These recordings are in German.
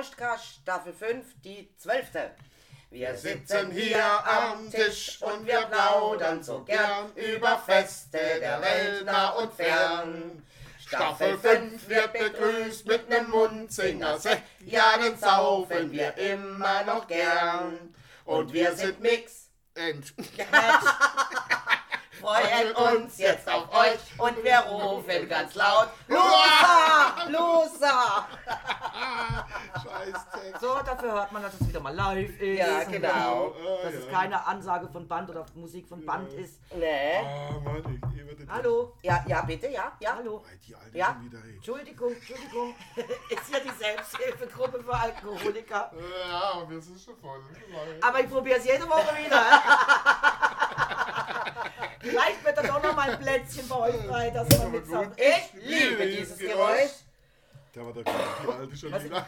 Gerüchtkast, Staffel 5, die 12. Wir sitzen hier am Tisch und wir plaudern so gern über Feste der Welt nah und fern. Staffel 5 wird begrüßt mit nem Munzinger-Sekt, ja, den saufen wir immer noch gern. Und wir sind Mix and freuen uns jetzt auf euch und wir rufen ganz laut Loser! Loser! Scheiß Text. So, dafür hört man, dass es wieder mal live ist. Ja, genau. Dass es keine Ansage von Band oder Musik von Band ist. Nee. Ah, Mann, ich den Hallo, Ja, ja, bitte, ja, ja. hallo. Ei, Die alte Ja. schon wieder, ey. Entschuldigung, Entschuldigung. ist hier die Selbsthilfegruppe für Alkoholiker. Ja, wir sind schon voll. Aber ich probiere es jede Woche wieder. Vielleicht wird da doch noch mal ein Plätzchen bei euch frei, dass man mit so. Ich liebe dieses Geräusch. War der die alte schon Was, wieder.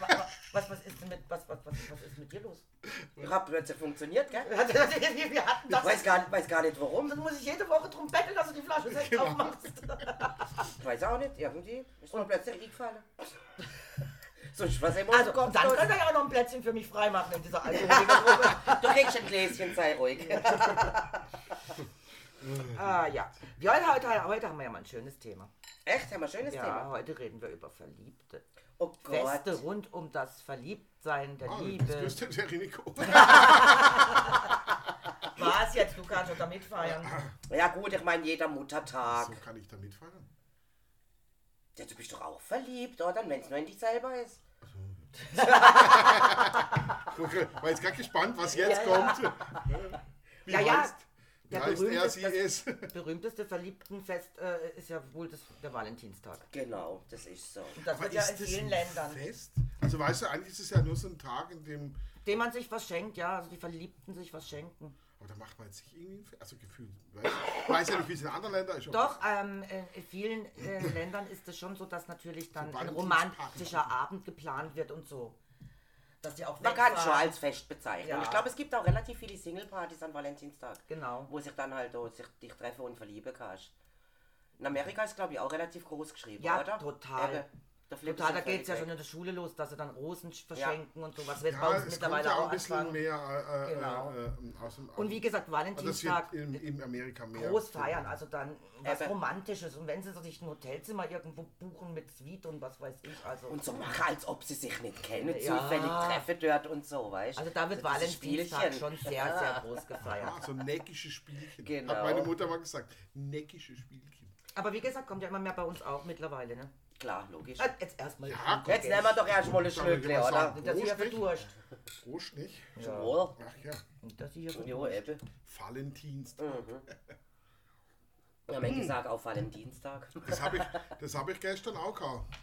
was, was, ist denn mit, was, was, was, was ist mit dir los? Hat plötzlich funktioniert, gell? Wir hatten Ich das. weiß gar, weiß gar nicht warum. Dann muss ich jede Woche drum betteln, dass du die Flasche selbst Genau. aufmachst. Ich weiß auch nicht, irgendwie ist mir plötzlich eingefallen. Sonst was immer Also, und dann könnt ihr ja auch noch ein Plätzchen für mich freimachen in dieser Alkoholikergruppe. Du kriegst ein Gläschen, sei ruhig. Ah ja. Wir heute, heute, heute haben wir ja mal ein schönes Thema. Echt, haben wir ein schönes Ja, Thema. heute reden wir über Verliebte. Oh Gott. Feste rund um das Verliebtsein der Ah, Liebe. das grüßt der Rico. Was jetzt? Du kannst schon damit feiern. Ja gut, ich meine jeder Muttertag. So kann ich da mitfeiern. Ja, du bist doch auch verliebt, oder? Wenn es nur in dich selber ist. Okay, war jetzt gerade gespannt, was jetzt Ja, ja. kommt. Wie Ja, ja. heißt, wie Der heißt er, sie das- ist? Berühmteste Verliebtenfest äh, ist ja wohl das, der Valentinstag. Genau, das ist so. Und das Aber wird ja ist in das vielen Ländern. Fest? Also weißt du, eigentlich ist es ja nur so ein Tag, in dem... Dem man sich was schenkt, ja, also die Verliebten sich was schenken. Aber da macht man jetzt nicht irgendwie ein Fest. Also gefühlt. Weiß, weiß ja nicht, wie es in anderen Ländern ist. Doch, ähm, äh, in vielen äh, Ländern ist es schon so, dass natürlich dann So ein romantischer Abend geplant wird und so. Dass die auch Man kann es schon als Fest bezeichnen. Ja. Und ich glaube, es gibt auch relativ viele Single-Partys an Valentinstag, Genau. wo sich dann halt auch sich dich treffen und verlieben kannst. In Amerika ist, glaube ich, auch relativ groß geschrieben, Ja, oder? total. Eben. Da flippt Total, da geht es ja schon in der Schule los, dass sie dann Rosen verschenken und sowas. Wird bei Ja, uns es kommt mittlerweile ja auch auch ein bisschen anfangen. mehr äh, äh, Genau. äh, aus dem... Und wie gesagt, das wird Valentinstag in, in Amerika mehr. groß feiern, also dann was Eben. Romantisches. Und wenn sie sich ein Hotelzimmer irgendwo buchen mit Suite und was weiß ich, also. Und so machen, als ob sie sich nicht kennen, Ja. zufällig treffen dort und so, weißt also da wird Diese Valentinstag schon sehr, sehr groß gefeiert. Ah, so neckische Spielchen. Genau. Hat meine Mutter mal gesagt. Neckische Spielchen. Aber wie gesagt, kommt ja immer mehr bei uns auch mittlerweile, ne? Klar, logisch. Äh, Jetzt erstmal. Ja, Jetzt nehmen wir doch erstmal Schlückle, mal oder? Das Prost, nicht? verdurst. Prost nicht. Wohl. Ach ja. Das hier Jo, verdurst. eben. Valentinstag. Wir haben gesagt, auf Valentinstag. Das habe ich, das hab ich gestern auch gehabt.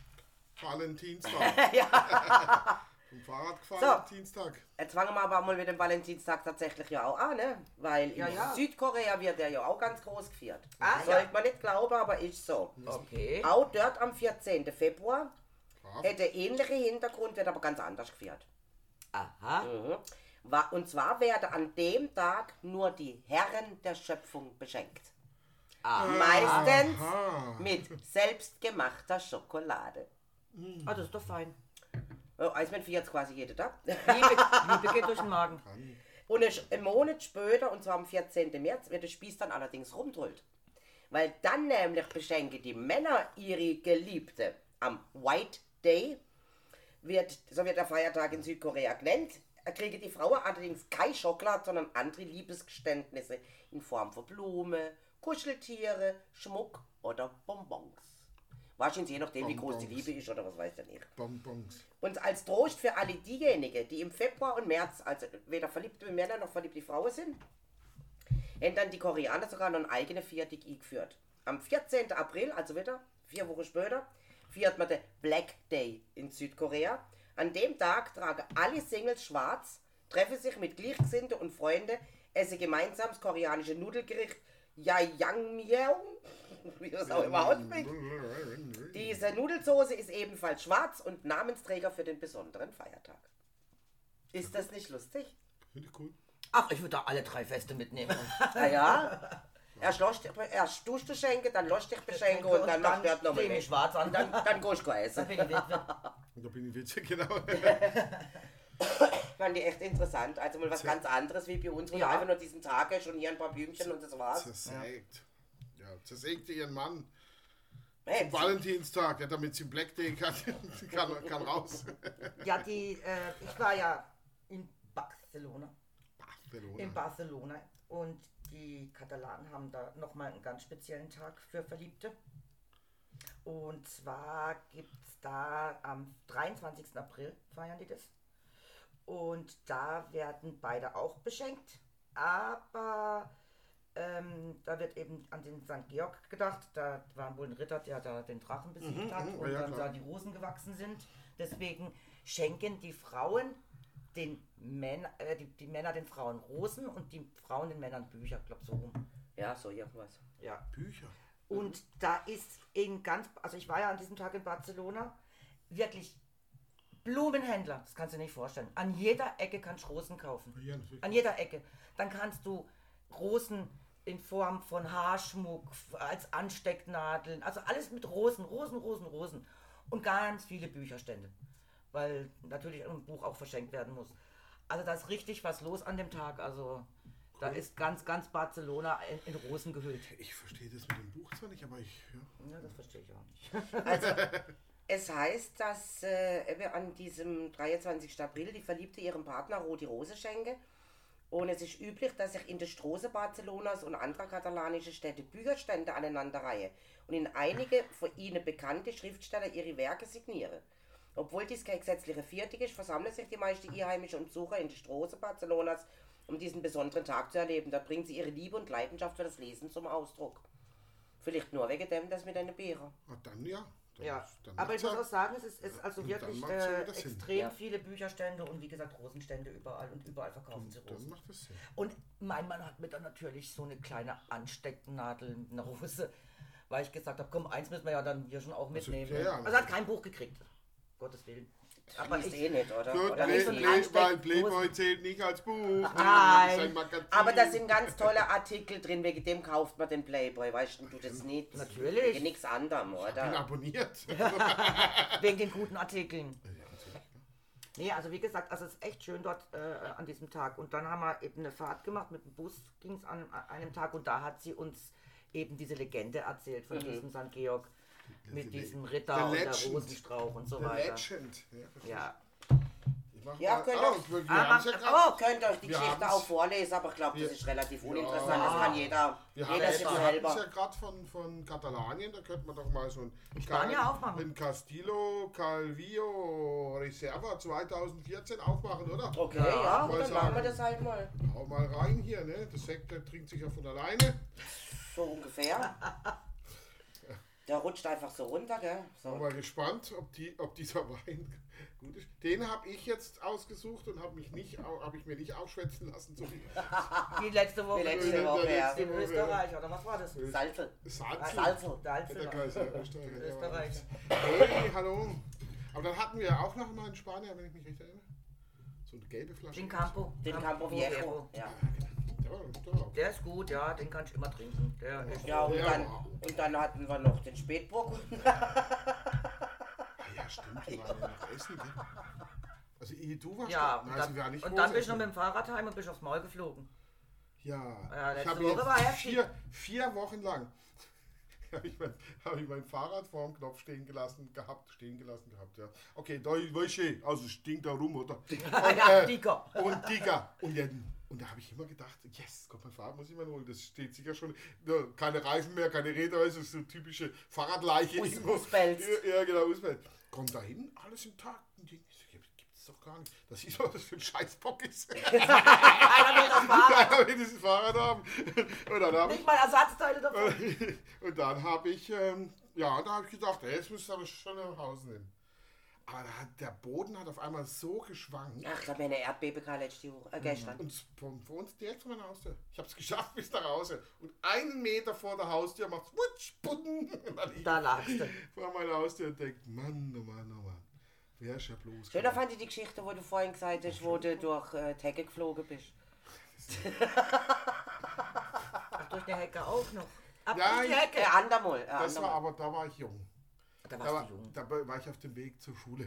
Valentinstag. ja. Vom Fahrrad gefahren, So. Dienstag. Jetzt fangen wir aber mal mit dem Valentinstag tatsächlich ja auch an, ne? Weil Ja, in ja. Südkorea wird der ja auch ganz groß gefeiert. Ah, Sollte man nicht glauben, aber ist so. Okay. Auch dort am 14. Februar Brav. hätte ähnliche Hintergrund, wird aber ganz anders gefeiert. Aha. Mhm. Und zwar werden an dem Tag nur die Herren der Schöpfung beschenkt. Ah. Meistens Aha. mit selbstgemachter Schokolade. Ah, das ist doch fein. Oh, Eismann feiert quasi jeden Tag. Liebe, Liebe geht durch den Magen. Und ein- einen Monat später, und zwar am 14. März, wird der Spieß dann allerdings rumdrüllt. Weil dann nämlich beschenken die Männer ihre Geliebte am White Day, wird, so wird der Feiertag in Südkorea genannt, kriegen die Frauen allerdings kein Schokolade, sondern andere Liebesgeständnisse in Form von Blumen, Kuscheltiere, Schmuck oder Bonbons. Wahrscheinlich je nachdem, wie groß die. Liebe ist oder was weiß der nicht. Bonbons. Und als Trost für alle diejenigen, die im Februar und März, also weder verliebte Männer noch verliebte Frauen sind, haben dann die Koreaner sogar noch einen eigenen Viertig eingeführt. Am 14. April, also wieder vier Wochen später, feiert man den Black Day in Südkorea. An dem Tag tragen alle Singles schwarz, treffen sich mit Gleichgesinnten und Freunden, essen gemeinsam das koreanische Nudelgericht Jajangmyeon, wie das auch immer ausspricht. Diese Nudelsoße ist ebenfalls schwarz und Namensträger für den besonderen Feiertag. Ist das nicht lustig? Finde ich cool. Ach, ich würde da alle drei Feste mitnehmen. Ah ja? Erst, du schenken, dann lässt dich beschenken und dann macht er mich weg. schwarz an. Und dann, dann gehst du essen. Dann bin ich Witwe. Und da bin ich witzig, genau. Fand ich echt interessant. Also mal was ganz anderes wie bei uns, wo Ja. du einfach nur diesen Tag und hier ein paar Blümchen und das war's. Zersägt. Ja, zersägte ihren Mann. Hey, Valentinstag, ja, damit sie Black Day kann, kann, kann raus. Ja, die, äh, ich war ja in Barcelona. Barcelona. In Barcelona. Und die Katalanen haben da nochmal einen ganz speziellen Tag für Verliebte. Und zwar gibt es da am 23. April feiern die das. Und da werden beide auch beschenkt. Aber ähm, da wird eben an den St. Georg gedacht. Da war wohl ein Ritter, der da den Drachen besiegt hat und ja, dann klar. da die Rosen gewachsen sind. Deswegen schenken die Frauen den Männer, äh, die, die Männer den Frauen Rosen und die Frauen den Männern Bücher, ich glaube so rum. ja, so irgendwas. Ja. Bücher. Und da ist in ganz, also ich war ja an diesem Tag in Barcelona, wirklich Blumenhändler, das kannst du dir nicht vorstellen. An jeder Ecke kannst du Rosen kaufen. Ja. An jeder Ecke. Dann kannst du Rosen in Form von Haarschmuck, als Anstecknadeln, also alles mit Rosen, Rosen, Rosen, Rosen. Und ganz viele Bücherstände, weil natürlich ein Buch auch verschenkt werden muss. Also da ist richtig was los an dem Tag. Also da ist ganz, ganz Barcelona in, in Rosen gehüllt. Ich verstehe das mit dem Buch zwar nicht, aber ich. Ja. Ja, das verstehe ich auch nicht. Es heißt, dass äh, an diesem 23. April die Verliebte ihrem Partner rote Rose schenke. Und es ist üblich, dass sich in der Straße Barcelonas und anderer katalanischer Städte Bücherstände aneinanderreihen und in einige von ihnen bekannte Schriftsteller ihre Werke signieren. Obwohl dies keine gesetzliche Viertig ist, versammeln sich die meisten Einheimischen und Besucher in der Straße Barcelonas, um diesen besonderen Tag zu erleben. Dort bringen sie ihre Liebe und Leidenschaft für das Lesen zum Ausdruck. Vielleicht nur wegen dem, das mit einer Beere. Ah, dann ja. Ja, dann aber ich muss auch sagen, es ist, ist also wirklich äh, extrem Ja. viele Bücherstände und wie gesagt Rosenstände überall und überall verkaufen sie Rosen. macht das Sinn. Und mein Mann hat mir dann natürlich so eine kleine Anstecknadel, eine Rose, weil ich gesagt habe, komm, eins müssen wir ja dann hier schon auch mitnehmen. ja, ja. also er hat kein Buch gekriegt. Gottes Willen. Aber ich, eh nicht, oder? Gut, oder Play, nicht so ein Play, weil Playboy zählt nicht als Buch. Nein. Ist. Aber da sind ganz tolle Artikel drin, wegen dem kauft man den Playboy, weißt du du das nicht? Natürlich. Wegen nichts anderem, bin oder? abonniert. wegen den guten Artikeln. Nee, also wie gesagt, also es ist echt schön dort äh, an diesem Tag. Und dann haben wir eben eine Fahrt gemacht, mit dem Bus ging es an, an einem Tag und da hat sie uns eben diese Legende erzählt von diesem St. Georg mit diesem Ritter The und der Legend. Rosenstrauch und so The weiter. Legend. Ja. Ja, Ja, könnt auf. ihr- Wir, wir Ah, haben's ja. Oh, könnt ihr euch die Geschichte auch vorlesen, aber ich glaube, das ist relativ uninteressant. Das kann jeder, Wir haben jeder es sich ja selber. gerade von, von Katalanien, da könnte man doch mal so ein Spanien Cal- aufmachen. ein Castillo Calvillo Reserva 2014 aufmachen, oder? Okay, Ja, ja, dann machen wir sagen. das halt mal. Hau mal rein hier, ne? Das Sekt der trinkt sich ja von alleine. So ungefähr. Der rutscht einfach so runter, gell? Bin So. mal gespannt, ob, die, ob dieser Wein gut ist. Den habe ich jetzt ausgesucht und habe mich nicht, habe ich mir nicht aufschwätzen lassen. So wie die letzte Woche. Die letzte Ja, Woche, ja. letzte In Woche. Österreich, oder was war das? Salzel. Salz. Salzel. Der Alpse. Der Kaiser Österreich. ja. Österreich. Hey, hallo. Aber dann hatten wir auch noch mal einen Spanier, wenn ich mich recht erinnere. So eine gelbe Flasche. Den Campo. Den Campo Viejo. Ja. Der war, der ist gut, ja, den kann ich immer trinken. Der ist Ja, und Ja. dann, und dann hatten wir noch den Spätburg. Ah, ja, stimmt, wir waren ja nach Essen. Gell? Also, ehe du warst Ja, da- und sind wir dann, nicht und dann bist du groß noch mit dem Fahrrad heim und bist aufs Maul geflogen. Ja, Ja, ich letzte habe Woche jetzt war heftig. vier, vier Wochen lang habe ich, mein, hab ich mein Fahrrad vor dem Knopf stehen gelassen gehabt, stehen gelassen gehabt, ja. Okay, da du, also stinkt da rum, oder? Und, Ja, äh, dicker. Und Digga, und, dann, und da habe ich immer gedacht, yes, Gott, mein Fahrrad muss ich mal holen. Das steht sicher schon, ja, keine Reifen mehr, keine Räder, es ist so typische Fahrradleiche. Us-. Ja, ja, genau, Usbelz. Kommt da hin, alles intakt. Und ich so, ja, gibt's doch gar nicht. Das ist was das für ein Scheißbock ist. Einer will das Fahrrad. Keiner will dieses Fahrrad haben. Und dann ich Nicht mal Ersatzteile davon. und dann habe ich, ähm, ja, da habe ich gedacht, ey, jetzt müsste ich aber schon nach Hause nehmen. Aber da hat, der Boden hat auf einmal so geschwankt. Ach, da wäre eine Erdbebe gehabt letzte Woche, äh, gestern. Und von, von uns direkt vor meiner Haustür. Ich habe es geschafft bis nach Hause. Und einen Meter vor der Haustür macht es wutsch, budden. Ich Da lagst du. vor meiner Haustür und denke, Mann, oh Mann, oh Mann. Wer ist ja bloß. Schöner fand ich die Geschichte, wo du vorhin gesagt hast, wo du durch äh, die Hecke geflogen bist. Durch die Hecke auch noch. Ab Ja, durch die ich- Hecke. Äh, andermal. Äh, Das war andermal. aber, da war ich jung. Da Da warst war, du jung. da war ich auf dem Weg zur Schule.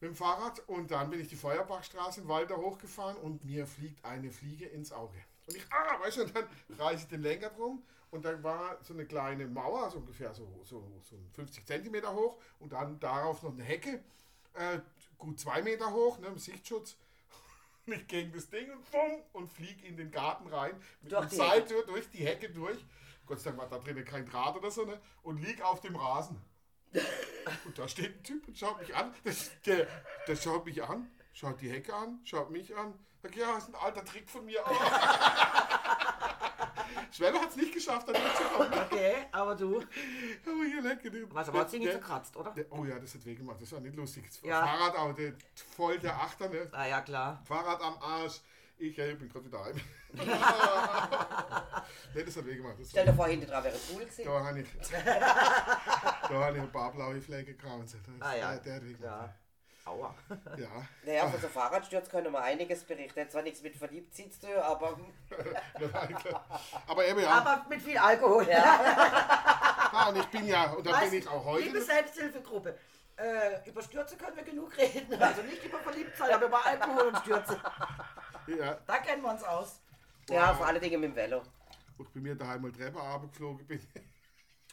Mit dem Fahrrad und dann bin ich die Feuerbachstraße in Walter hochgefahren und mir fliegt eine Fliege ins Auge. Und ich, ah, weißt du, und dann reiße ich den Lenker drum und dann war so eine kleine Mauer, so ungefähr so, so, so 50 Zentimeter hoch und dann darauf noch eine Hecke, äh, gut zwei Meter hoch, ne, im Sichtschutz. Und ich gegen das Ding und bumm, und flieg in den Garten rein, mit Durch dem die Seil durch, durch die Hecke durch. Gott sei Dank war da drinnen kein Draht oder so, ne? Und lieg auf dem Rasen. Und da steht ein Typ und schaut mich an. Das, der, der schaut mich an, schaut die Hecke an, schaut mich an. Sagt, ja, das ist ein alter Trick von mir. Schwelle hat es nicht geschafft, da mitzukommen. Okay, aber du. Aber hier lecker. Was, aber hat sie nicht zerkratzt, oder? der- Oh ja, das hat weh gemacht. Das war nicht lustig. Ja. Fahrrad auch, der, voll der Achter, ne? Ah ja, klar. Fahrrad am Arsch. Ich äh, bin gerade wieder heim. nee, das hat weh gemacht. Das Stell dir vor, hinten dran wäre cool gewesen. da habe ich, da habe ich ein paar blaue Flecke gekauft. Das- Ah ja. Der, der hat weh gemacht. Aua. Ja. Naja, von so Fahrradsturz können wir einiges berichten. Zwar nichts mit Verliebtsein zu tun, aber Aber eben ja. Aber mit viel Alkohol. Ah, und ich bin ja, und da Weißt, bin ich auch heute. Liebe Selbsthilfegruppe. Äh, über Stürze können wir genug reden. Also nicht über Verliebtheit, aber über Alkohol und Stürze. Ja, Da kennen wir uns aus. ja, vor allen Dingen mit dem Velo. wo ich bei mir daheim mal Treppe runtergeflogen bin.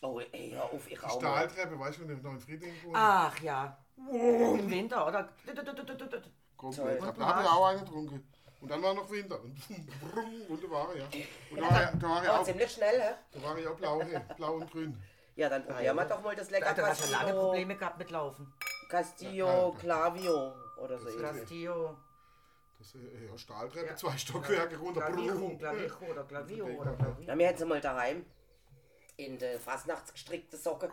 Oh, ey, hör auf, ich auch. Stahltreppe, weißt du, wenn ich noch in Friedling wohne? Ach ja. Im Winter, oder? Komplett. toll. Da habe ich auch einen getrunken. Und dann war noch Winter. Und brumm, wunderbar, ja. Und da war, ich- da war ich Aber auch, ziemlich schnell, hä? da war ich auch blau, hey, blau und grün. Ja, dann probieren wir doch mal das lecker Du hast ja lange Probleme gehabt mit Laufen. Castillo Clavio oder so. Castillo. Das äh, ja, Stahltreppe, Ja. zwei Stockwerke runter. Brumm. Clavijo oder Clavio Ja. oder Clavio. Ja, wir hätten sie mal daheim in der Fastnachtsgestrickte Socke.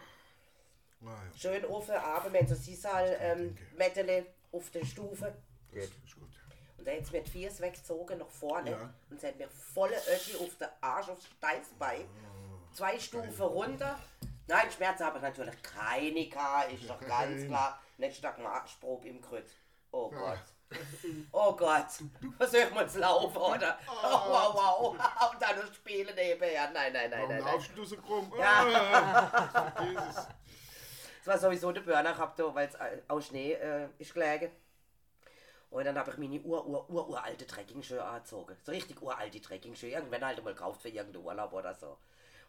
Ah, ja, Schön offen, abend, wenn so Sisal ähm, Mettele auf der Stufe. ist gut. Und da hat sie mir die Viers weggezogen nach vorne Ja. und sie hat mir volle Öschi auf den Arsch, aufs Steißbein. Zwei Stufen runter. Nein, Schmerzen habe ich natürlich keine gehabt, ist doch ganz klar. Nächsten Tag Marschprobe im Krüt. Oh Gott. Oh Gott. Versuch mal zu laufen, oder? Oh, wow, wow. Und dann noch spielen nebenher. Nein, nein, nein, Warum nein. nein. laufst du so krumm? Ah, Jesus. Es war sowieso der Burner gehabt, da, weil es aus Schnee äh, ist gelegen. Und dann habe ich meine ur, ur, ur, uralte Trekkingschuhe angezogen. So richtig uralte Trekkingschuhe. Irgendwann halt mal gekauft für irgendeinen Urlaub oder so.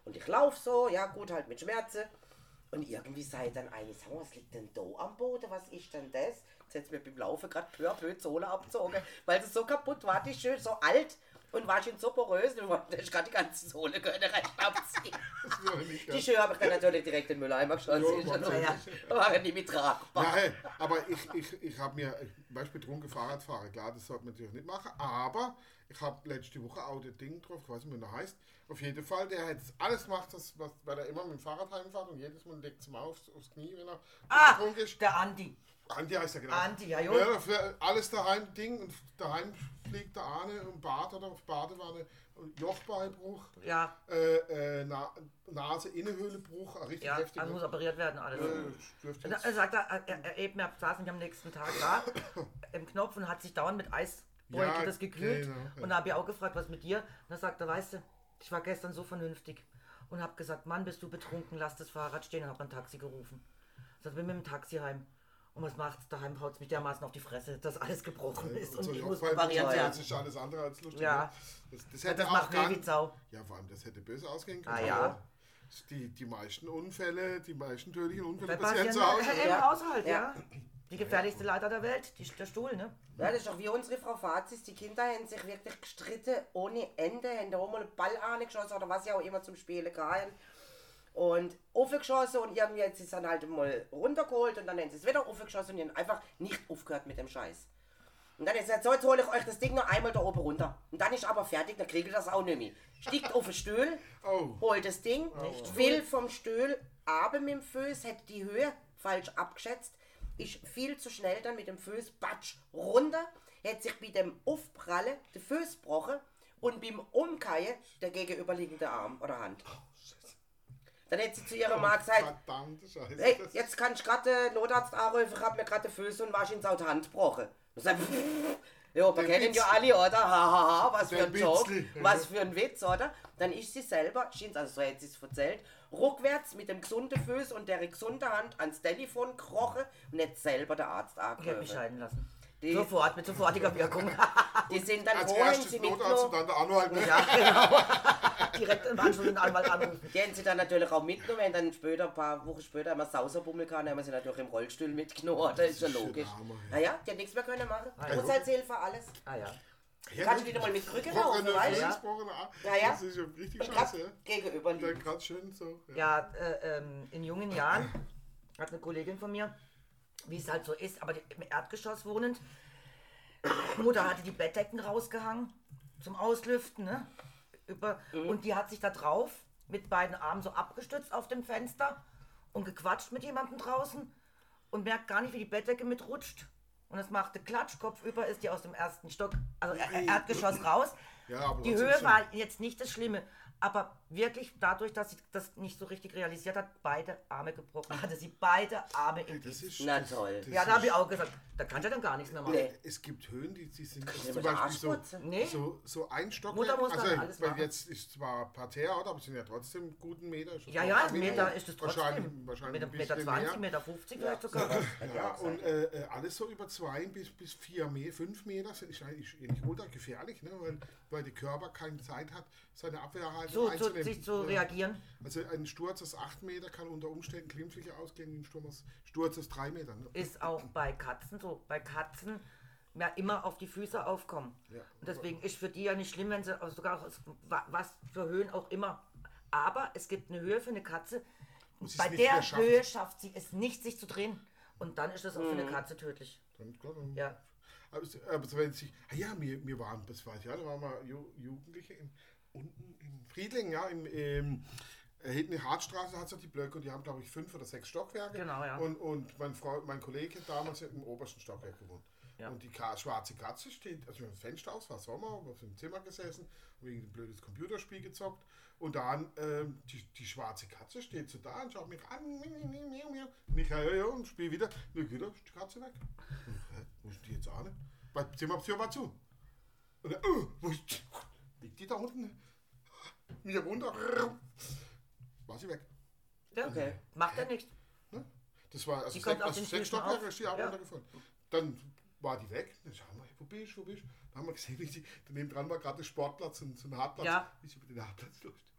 Und ich laufe so, ja gut, halt mit Schmerzen. Und irgendwie sei dann eine, sag mal, was liegt denn da am Boden? Was ist denn das? Jetzt mir beim Laufen gerade pur blöd Sohle abgezogen, weil es so kaputt war, die schön so alt und war schon so porös. Und ich gerade die ganze Sohle können recht abziehen. Die. Schuhe habe ich dann natürlich direkt in den Mülleimer geschossen. Ja, so. Waren nicht mit tragbar. Hey, aber ich, ich, ich habe mir, Beispiel betrunken Fahrrad fahren, klar, das sollte man natürlich nicht machen, aber ich habe letzte Woche auch das Ding drauf, ich weiß nicht, wie der heißt, auf jeden Fall, der hat alles gemacht, das, was, weil er immer mit dem Fahrrad heimfährt und jedes Mal legt es mal aufs, aufs Knie, wenn er Ah, betrunken ist. der Andi. Andi heißt er genau. Andi, ja, jo. Ja, für alles daheim Ding und daheim fliegt der Ahne im Bad oder auf Badewanne, Jochbeinbruch, Ja, äh, äh, Na, Nase-Innenhöhlebruch, ein richtig ja, heftiger. also muss operiert werden, alles. äh, Und jetzt- dann sagt er, er, er eben, er saß nämlich am nächsten Tag da im Knopf und hat sich dauernd mit Eisbeutel Ja, das gekühlt. genau, ja. Und da habe ich auch gefragt, was mit dir? Und er, weißt du, ich war gestern so vernünftig und habe gesagt, Mann, bist du betrunken, lass das Fahrrad stehen und habe ein Taxi gerufen. Sagt, bin mit dem Taxi heim. Und was macht's? Daheim haut's mich dermaßen auf die Fresse, dass alles gebrochen ist und so ich muss Jochbeinbruch, operiert das ist alles andere als lustig. Ja. ne? Das, das Ja, hätte das auch macht gar Sau. Ja, vor allem, das hätte böse ausgehen Ah können. ja. Die, die meisten Unfälle, die meisten tödlichen Unfälle passieren zu Hause. im Ja. Haushalt, ja. Ja. Die gefährlichste Leiter der Welt, die, der Stuhl, ne? Ja, das ist doch wie unsere Frau Fazis. Die Kinder haben sich wirklich gestritten ohne Ende, haben da auch mal einen Ball angeschossen oder was ja auch immer zum Spielen gehabt. Und aufgeschossen und irgendwie hat sie es dann halt mal runtergeholt und dann haben sie es wieder aufgeschossen und die haben einfach nicht aufgehört mit dem Scheiß. Und dann ist jetzt so, jetzt hole ich euch das Ding noch einmal da oben runter. Und dann ist aber fertig, dann kriege ich das auch nicht mehr. Stiegt auf den Stuhl, Oh. holt das Ding, will vom Stuhl aber mit dem Fuß, hätte die Höhe falsch abgeschätzt, ist viel zu schnell dann mit dem Fuß batsch runter, hätte sich bei dem Aufprallen den Fuß gebrochen und beim Umkehren der gegenüberliegende Arm oder Hand. Dann hätte sie zu ihrer Mann gesagt, Verdammte Scheiße. hey, jetzt kann ich gerade den Notarzt anrufen, ich hab mir gerade den Fuß und Wasch ins Auto Hand gebrochen. Und sagt, Ja, wir kennen ja alle, oder? Hahaha, was für ein Joke, was für ein Witz, oder? Dann ist sie selber, scheint's, also so hat sie es erzählt, rückwärts mit dem gesunden Fuß und der gesunden Hand ans Telefon gekrochen und hat selber der Arzt Ich hätte mich angerufen. scheiden lassen. Die- Sofort, mit sofortiger Wirkung. Die sind dann Als haben erstes sie Notarzt und mitgenommen. dann der Anwalt. Ne? ja, genau. Direkt im Anschluss den Anwalt anrufen. Die haben sie dann natürlich auch mitgenommen, haben dann später, ein paar Wochen später, haben wir Sauserbummel gehabt, haben wir sie natürlich im Rollstuhl mitgenommen, das ist ja logisch. Hammer, ja. Naja, die hat nichts mehr können machen. ja. Haushaltshilfe, alles. Ah ja. Ja, Kannst du wieder mal mit Krücke laufen, weißt du? Ja, ja. Das ist ja richtig scheiße. Ja. gegenüber Dann liegen. gerade schön so. Ja. Ja, äh, ähm, in jungen Jahren hat eine Kollegin von mir, wie es halt so ist, aber im Erdgeschoss wohnend, Mutter hatte die Bettdecken rausgehangen zum Auslüften, ne? Über, Und die hat sich da drauf mit beiden Armen so abgestützt auf dem Fenster und gequatscht mit jemandem draußen und merkt gar nicht, wie die Bettdecke mitrutscht. Und es machte Klatsch, kopfüber ist die aus dem ersten Stock, also er- Erdgeschoss raus. Ja, die Höhe war jetzt nicht das Schlimme, aber wirklich dadurch, dass sie das nicht so richtig realisiert hat, beide Arme gebrochen. Hatte sie beide Arme im Das ist, Na toll. Das Ja, da habe ich auch gesagt, da kannst du ja dann gar nichts mehr machen. Nee. Es gibt Höhen, die, die sind zum Beispiel so. Nee. so, so ein Stock. Mutter muss dann also, alles weil machen. jetzt ist zwar Parterre, oder, aber es sind ja trotzdem einen guten Meter. Ja, ja, ein Meter ist es Wahrscheinlich, trotzdem. wahrscheinlich Meter, ein Meter bisschen 20, mehr. Meter 50 vielleicht sogar. Ja, und äh, äh, alles so über zwei bis, bis vier Meter, fünf Meter sind ist eigentlich eigentlich ultra gefährlich, ne? weil, weil der Körper keine Zeit hat, seine Abwehrhaltung So, einzunehmen. sich zu Ja. reagieren. Also ein Sturz aus acht Meter kann unter Umständen glimpflicher ausgehen wie ein Sturm aus, Sturz aus drei Metern. Ne? Ist auch bei Katzen so. Bei Katzen ja immer auf die Füße aufkommen. Ja. Und deswegen ist für die ja nicht schlimm, wenn sie auch sogar aus wa- was für Höhen auch immer. Aber es gibt eine Höhe für eine Katze. Bei der. Höhe schafft sie es nicht, sich zu drehen. Und dann ist das auch für eine Katze tödlich. Dann, klar, dann, Ja. Aber, es- aber so wenn sich, ah ja, wir, wir waren, das weiß ich ja, da waren wir Ju, Jugendliche in, unten in Friedling, ja, im, ähm, äh, hinten in der Hartstraße hat es ja die Blöcke und die haben, glaube ich, fünf oder sechs Stockwerke. Genau, ja. Und, und mein, Frau, mein Kollege hat damals im obersten Stockwerk gewohnt. Ja. Und die Ka schwarze Katze steht, also im Fenster aus, war Sommer, auf dem Zimmer gesessen, wegen ein blödes Computerspiel gezockt. Und dann, ähm, die, die schwarze Katze steht so da und schaut mich an. Und ich, ja, ja, und spiele wieder. Und geht ist die Katze weg. Und, hä, wo ist die jetzt auch nicht? Weil Zimmertür war zu. Und dann, oh, wo ist die? Liegt die da unten? Wieder runter. War sie weg. ja. Okay. Macht ja nichts. Ne? Das war also sechs, also sechs Stockwerke ist die auch Ja. runtergefallen. Dann war die weg. Dann schauen wir, wo bist du, wo bist du? Dann haben wir gesehen, wie die, daneben dran war gerade ein Sportplatz und so ein Hartplatz. Ja. Wie sie über den Hartplatz läuft.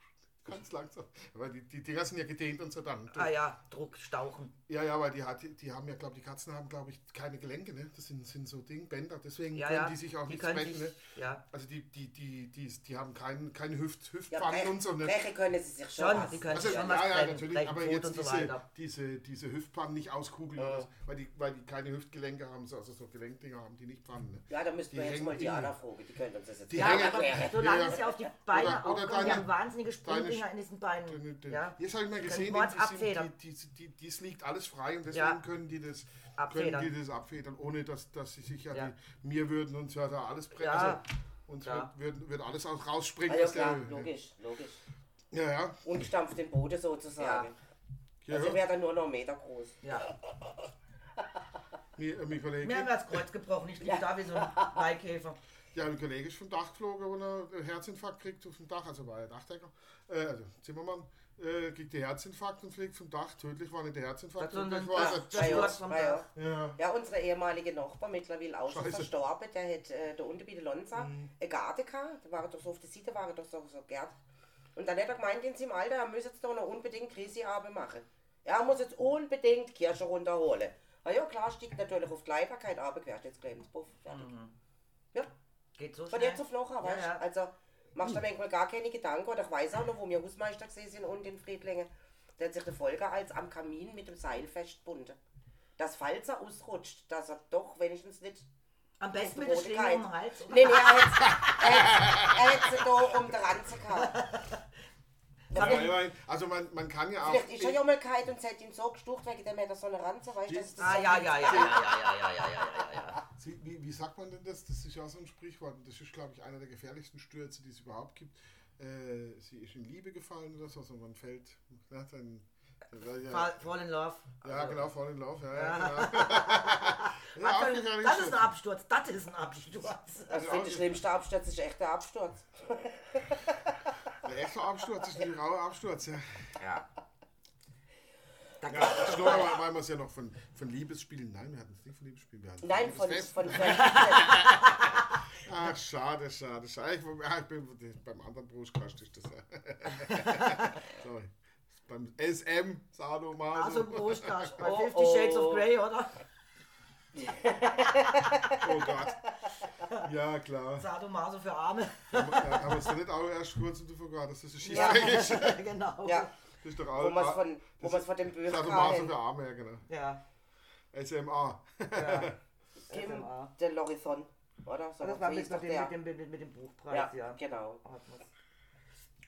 Ganz langsam. Weil die, die Dinger sind ja gedehnt und so dann. Ah ja, Druck, Stauchen. Ja, ja, weil die, hat, die, die haben ja, glaube die Katzen haben, glaube ich, keine Gelenke, ne? Das sind, sind so Ding, Bänder, deswegen Ja, können ja. die sich auch Die nicht können brechen, ne? ja. Also die, die, die, die, die haben keinen keine Hüft, Ja, Hüftpfannen und so, ne? brechen können sie sich schon. Die können Also, sich schon ja, was ja, natürlich, brechen aber jetzt und so diese, diese, diese Hüftpfannen nicht auskugeln, Äh. oder so, weil, die, weil die keine Hüftgelenke haben, so- also so Gelenkdinger haben die nicht Pfannen. Ne? Ja, da müssten wir Die jetzt mal die Anna fragen, die könnte uns das jetzt Die Ja, aber solange sie auf die Beine aufkommen, die haben wahnsinnige deine- Sprungdinger in diesen Beinen. Den- den- Ja. Jetzt habe ich mal gesehen, die, die, die, die, dies liegt alles frei und deswegen Ja. können die das Abfedern. können die das abfedern, ohne dass, dass sie sich ja, Ja. Die, mir würden uns ja da alles brechen. Ja. Also, uns Ja. wird, wird, alles aus, rausspringen. Der klar, Höhe. logisch, logisch. Ja, ja. Ungestampft im Boden sozusagen. ja, Also wäre dann nur noch einen Meter groß. Ja. Mir, äh, Mir haben das Kreuz gebrochen, ich liege da wie so ein Beikäfer. Ja, mein Kollege ist vom Dach geflogen und einen Herzinfarkt kriegt auf dem Dach, also war er Dachdecker, äh, also Zimmermann, äh, kriegt den Herzinfarkt und fliegt vom Dach. Tödlich war nicht der Herzinfarkt, Sondern tödlich war das- der das ja, Sturz vom ja, ja. Dach. Ja. Ja, unsere ehemalige Nachbar, mittlerweile auch schon Scheiße. verstorben, der hat äh, da unten bei der Lonza Mhm. eine Garten gehabt. Da war doch so auf der Seite, war doch so, so Gärten. Und dann hat er gemeint, in seinem Alter, er müsse jetzt doch noch unbedingt Griesearbeit machen. Er muss jetzt unbedingt Kirsche runterholen. Na ja, klar, stieg natürlich auf die Leiterkeit, aber quert jetzt gleich ins Puff. Fertig. Ja, Geht so von schnell. jetzt auf nachher, Ja, weißt du? ja. Also, machst du dir manchmal gar keine Gedanken. Oder ich weiß auch noch, wo wir Hausmeister gesehen sind unten in Friedlingen, der hat sich der Volker als am Kamin mit dem Seil festgebunden. Dass falls er ausrutscht, dass er doch wenigstens nicht Am besten mit der Schlinge um den Hals. Nee, nee, er hätte er hätte sie da um den Ranzen gehabt. Ja, ja, Also man, man kann ja auch. Vielleicht ist er ja mal kalt und hat ihn so gestucht, wegen dem er so eine Ranze, weißt du? das ist Ah, ja, wie- ja, ja, ja, ja, ja, ja, ja, ja, ja. Sie, wie, wie sagt man denn das? Das ist ja auch so ein Sprichwort. Das ist, glaube ich, einer der gefährlichsten Stürze, die es überhaupt gibt. Äh, sie ist in Liebe gefallen oder so, also man fällt. Ja, dann, ja, Fall, fall in love. ja Also, genau, fall in love. Ja, ja. Genau. Ja, das ist ist ein Absturz. Das ist ein Absturz. Also ich finde, der schlimmste Absturz ist echt der Absturz. Der echte Absturz ist ein Absturz, ja. Ja. Da Ja, weil, weil wir es ja noch von, von Liebesspielen, nein, wir hatten es nicht von Liebesspielen, wir hatten Nein, von, von, von Ach, schade, schade, schade. Ich, ich bin beim anderen Brustkast ist das. Sorry. Beim SM, Sado, Maso. Also Brustkast bei Oh, 50 Shades oh. of Grey, oder? Oh Gott. Ja, klar. Sadomaso für Arme. Aber aber ist nicht auch erst kurz und du vergaß, dass das ein Ja. Ist? genau. ja, Das ist doch wo auch. man es von, wo von dem Bösen Sadomaso für Arme, ja, genau. Ja. SMA. ja. Kim SMA. de Lorison, oder? So Das war mit, mit, der. dem, mit, dem, mit dem Buchpreis, Ja, ja. genau. Hat man's.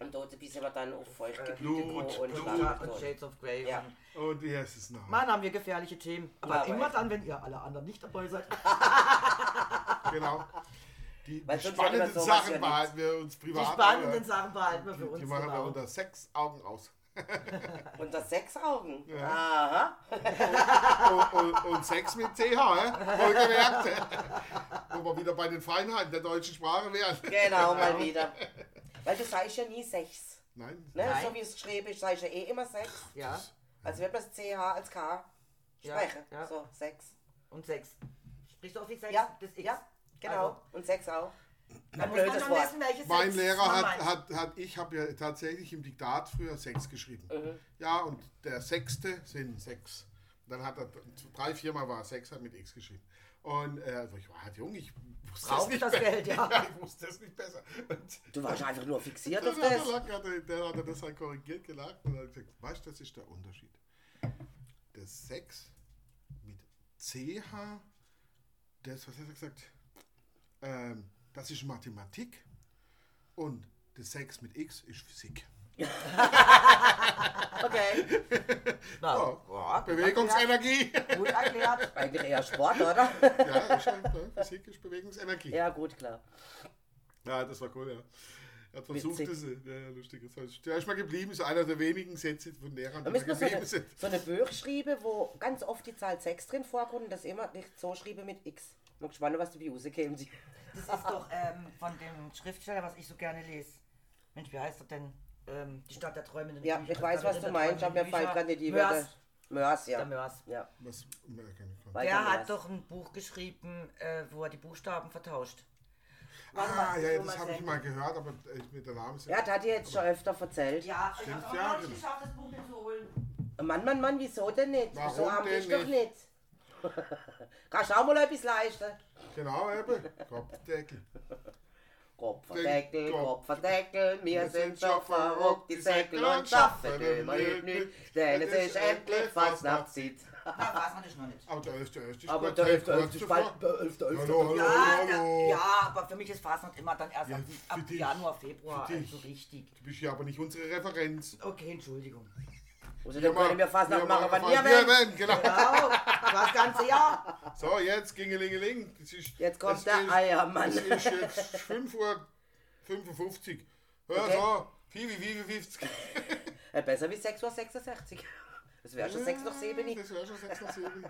Und dort bisschen wir dann auf Feuchtgebiete Blut, und Blut. Ja, mich und. Shades of Grey. Ja. Und Und wie heißt es noch? Mann, haben wir gefährliche Themen. Aber Ja, immer aber- dann, wenn ihr alle anderen nicht dabei seid. Genau. Die, die spannenden sowas Sachen behalten wir uns Die privat. spannenden aber Sachen behalten wir für Die, uns. die machen wir genau. unter sechs Augen aus. Unter sechs Augen. Ja. Aha. und, und, und Sex mit CH, wohlgemerkt. Wo wir wieder bei den Feinheiten der deutschen Sprache wären. Genau, mal wieder. Weil du sagst ja nie sechs. Nein, Ne? Nein. So wie es geschrieben ist, sagst du ja eh immer sechs. Ja, Also wird man das CH als K Ja, sprechen. ja. So, sechs. und sechs. Sprichst du auch wie sechs? Ja, Das X. ja, genau. Also, Und sechs auch. dann Ein muss man blödes schon Wort. wissen, welches Mein Sex Lehrer hat, meint. hat, hat ich habe ja tatsächlich im Diktat früher sechs geschrieben. Mhm. Ja, und der sechste sind sechs. Dann hat er drei, viermal war er sechs, hat mit X geschrieben. Und äh, also ich war halt jung, ich wusste Braucht das nicht das besser. Geld, ja. ich wusste das nicht besser. Und Du warst einfach nur fixiert auf das. hat er, der hat das halt korrigiert gelacht und hat gesagt, weißt du, das ist der Unterschied. Der Sex mit CH, das, was hat er gesagt? Ähm, das ist Mathematik und der Sex mit X ist Physik. Okay. Na, Ja, ja, gut Bewegungsenergie. erklärt, Gut erklärt. Eigentlich eher Sport, oder? ja, halt, ja, Physik ist Bewegungsenergie. Ja. ja, gut, klar. das war cool, ja. Er hat versucht, Witzig. das, ja, ja, lustig. Der ist mal geblieben, ist einer der wenigen Sätze von Lehrern, die wir mal so geblieben eine, sind. so eine Buch schreiben, wo ganz oft die Zahl 6 drin vorkommt und das immer nicht so schreiben mit X. Ich bin gespannt, was dabei rauskommt. Das ist doch ähm, von dem Schriftsteller, was ich so gerne lese. Mensch, wie heißt er denn? Ähm, die Stadt der träumenden Ja, ich weiß, was du meinst, aber mir fällt gerade nicht die. Wörter. Mörs, Mörs, der ja. Mörs. ja. Was, Der hat doch ein Buch geschrieben, äh, wo er die Buchstaben vertauscht. Ah, ja, ja, das habe ich mal gehört, aber äh, mit der Name ist Ja, das hat dir jetzt schon öfter erzählt. Ja, ich habe ja, auch noch nicht genau. geschafft, das Buch mir zu holen. Mann, Mann, Mann, wieso denn nicht? Warum so bist du doch nicht? nicht. Kannst du auch mal etwas leisten? Genau, eben. Kopfdeckel. Kopfverdeckel, Kopf- Kopfverdeckel, wir Wir sind sind schon schon verrückt, die Säckel und schaffen immer nicht, denn es ist endlich fast Nachtzeit. Na, weiß man das noch nicht. Aber der erste, der erste Aber gut, der hey, Elfte, kurz Elfte, zuvor. bald, der Elfte, Elfte. Hallo, hallo, Ja, hallo, da, hallo. ja, aber für mich ist Fastnacht immer dann erst Ja, ab, ab. Januar, Februar, dich. also richtig. Du bist ja aber nicht unsere Referenz. Okay, Entschuldigung. Also dann können wir fast noch Ja, machen, werden, genau. Genau, das ganze Jahr. So, jetzt gingelingeling. Es ist, Jetzt kommt der ist- Eiermann. Es ist jetzt 5 Uhr 55. Ja, Okay. so. 5 Uhr 55. Ja, besser wie 6.66 Uhr. Das wäre schon 6 nach 7. Das wäre schon 6 nach 7.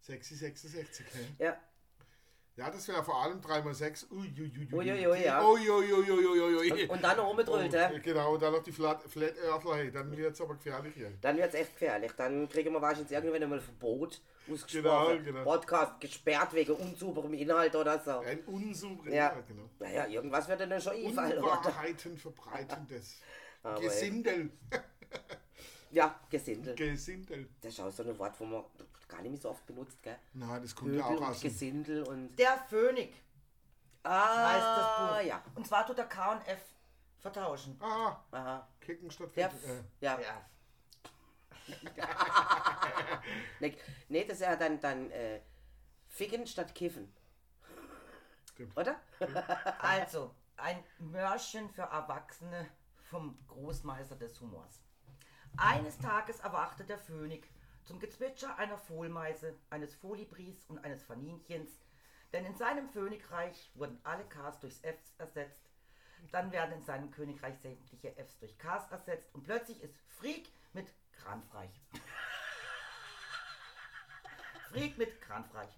6 66. ne? Ja. Ja, das wäre vor allem 3 mal 6. Uiuiui. Uiuiui, ja. Und dann oben drüber. Oh, genau, und dann noch die Flat, Flat Earthler. hey, Dann wird es aber gefährlich hier. Dann wird es echt gefährlich. Dann kriegen wir wahrscheinlich irgendwann einmal ein Verbot ausgesprochen. Genau, genau. Podcast gesperrt wegen unsauberem Inhalt oder so. Ein unsouverän. Ja. Ja. Genau. Naja, irgendwas wird dann schon einfallen. Unwahrheiten verbreitendes. Gesindel. Ja, Gesindel. Gesindel. Das ist auch so ein Wort, wo man gar nicht mehr so oft benutzt, gell? Nein, das kommt Pöbel ja auch aus dem Gesindel und... Der Phönik Ah, heißt das Buch. ja. Und zwar tut er K und F vertauschen. Ah, Aha. Kicken statt Der, Ficken. F- ja. Ja. Nee, nee, das ist ja dann, dann äh, Ficken statt Kiffen. Stimmt. Oder? Also, ein Mörchen für Erwachsene vom Großmeister des Humors. Eines Tages erwachte der Phönik zum Gezwitscher einer Fohlmeise, eines Folibris und eines Faninchens, denn in seinem Königreich wurden alle Ks durchs Fs ersetzt, dann werden in seinem Königreich sämtliche Fs durch Ks ersetzt und plötzlich ist Freak mit Kranfreich. Freak mit Kranfreich.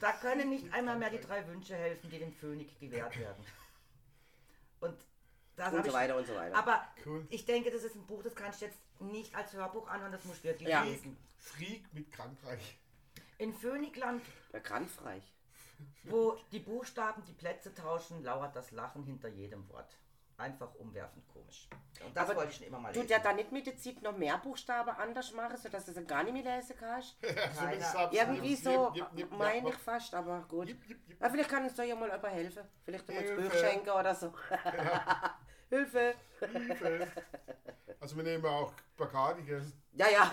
Da können nicht einmal mehr die drei Wünsche helfen, die dem Phönix gewährt werden. Und das Und so ich- weiter und so weiter. Aber Cool. ich denke, das ist ein Buch, das kannst du jetzt nicht als Hörbuch anhören, das musst du wirklich Ja. lesen. Freak mit Frankreich. In Phönikland, Der Kranfreich. wo die Buchstaben die Plätze tauschen, lauert das Lachen hinter jedem Wort. Einfach umwerfend komisch. Und das Aber wollte ich schon immer mal Tut lesen. der da nicht mit Zeit noch mehr Buchstaben anders machen, sodass du sie gar nicht mehr lesen kannst? Subs- Irgendwie so, meine ja, ich fast, aber gut. Jip, jip, jip. Aber vielleicht kann uns da ja mal jemand helfen. Vielleicht uns Hilfe. Buch schenken oder so. Hilfe! Hilfe. Also wir nehmen auch Bacardi, gell? Ja, ja.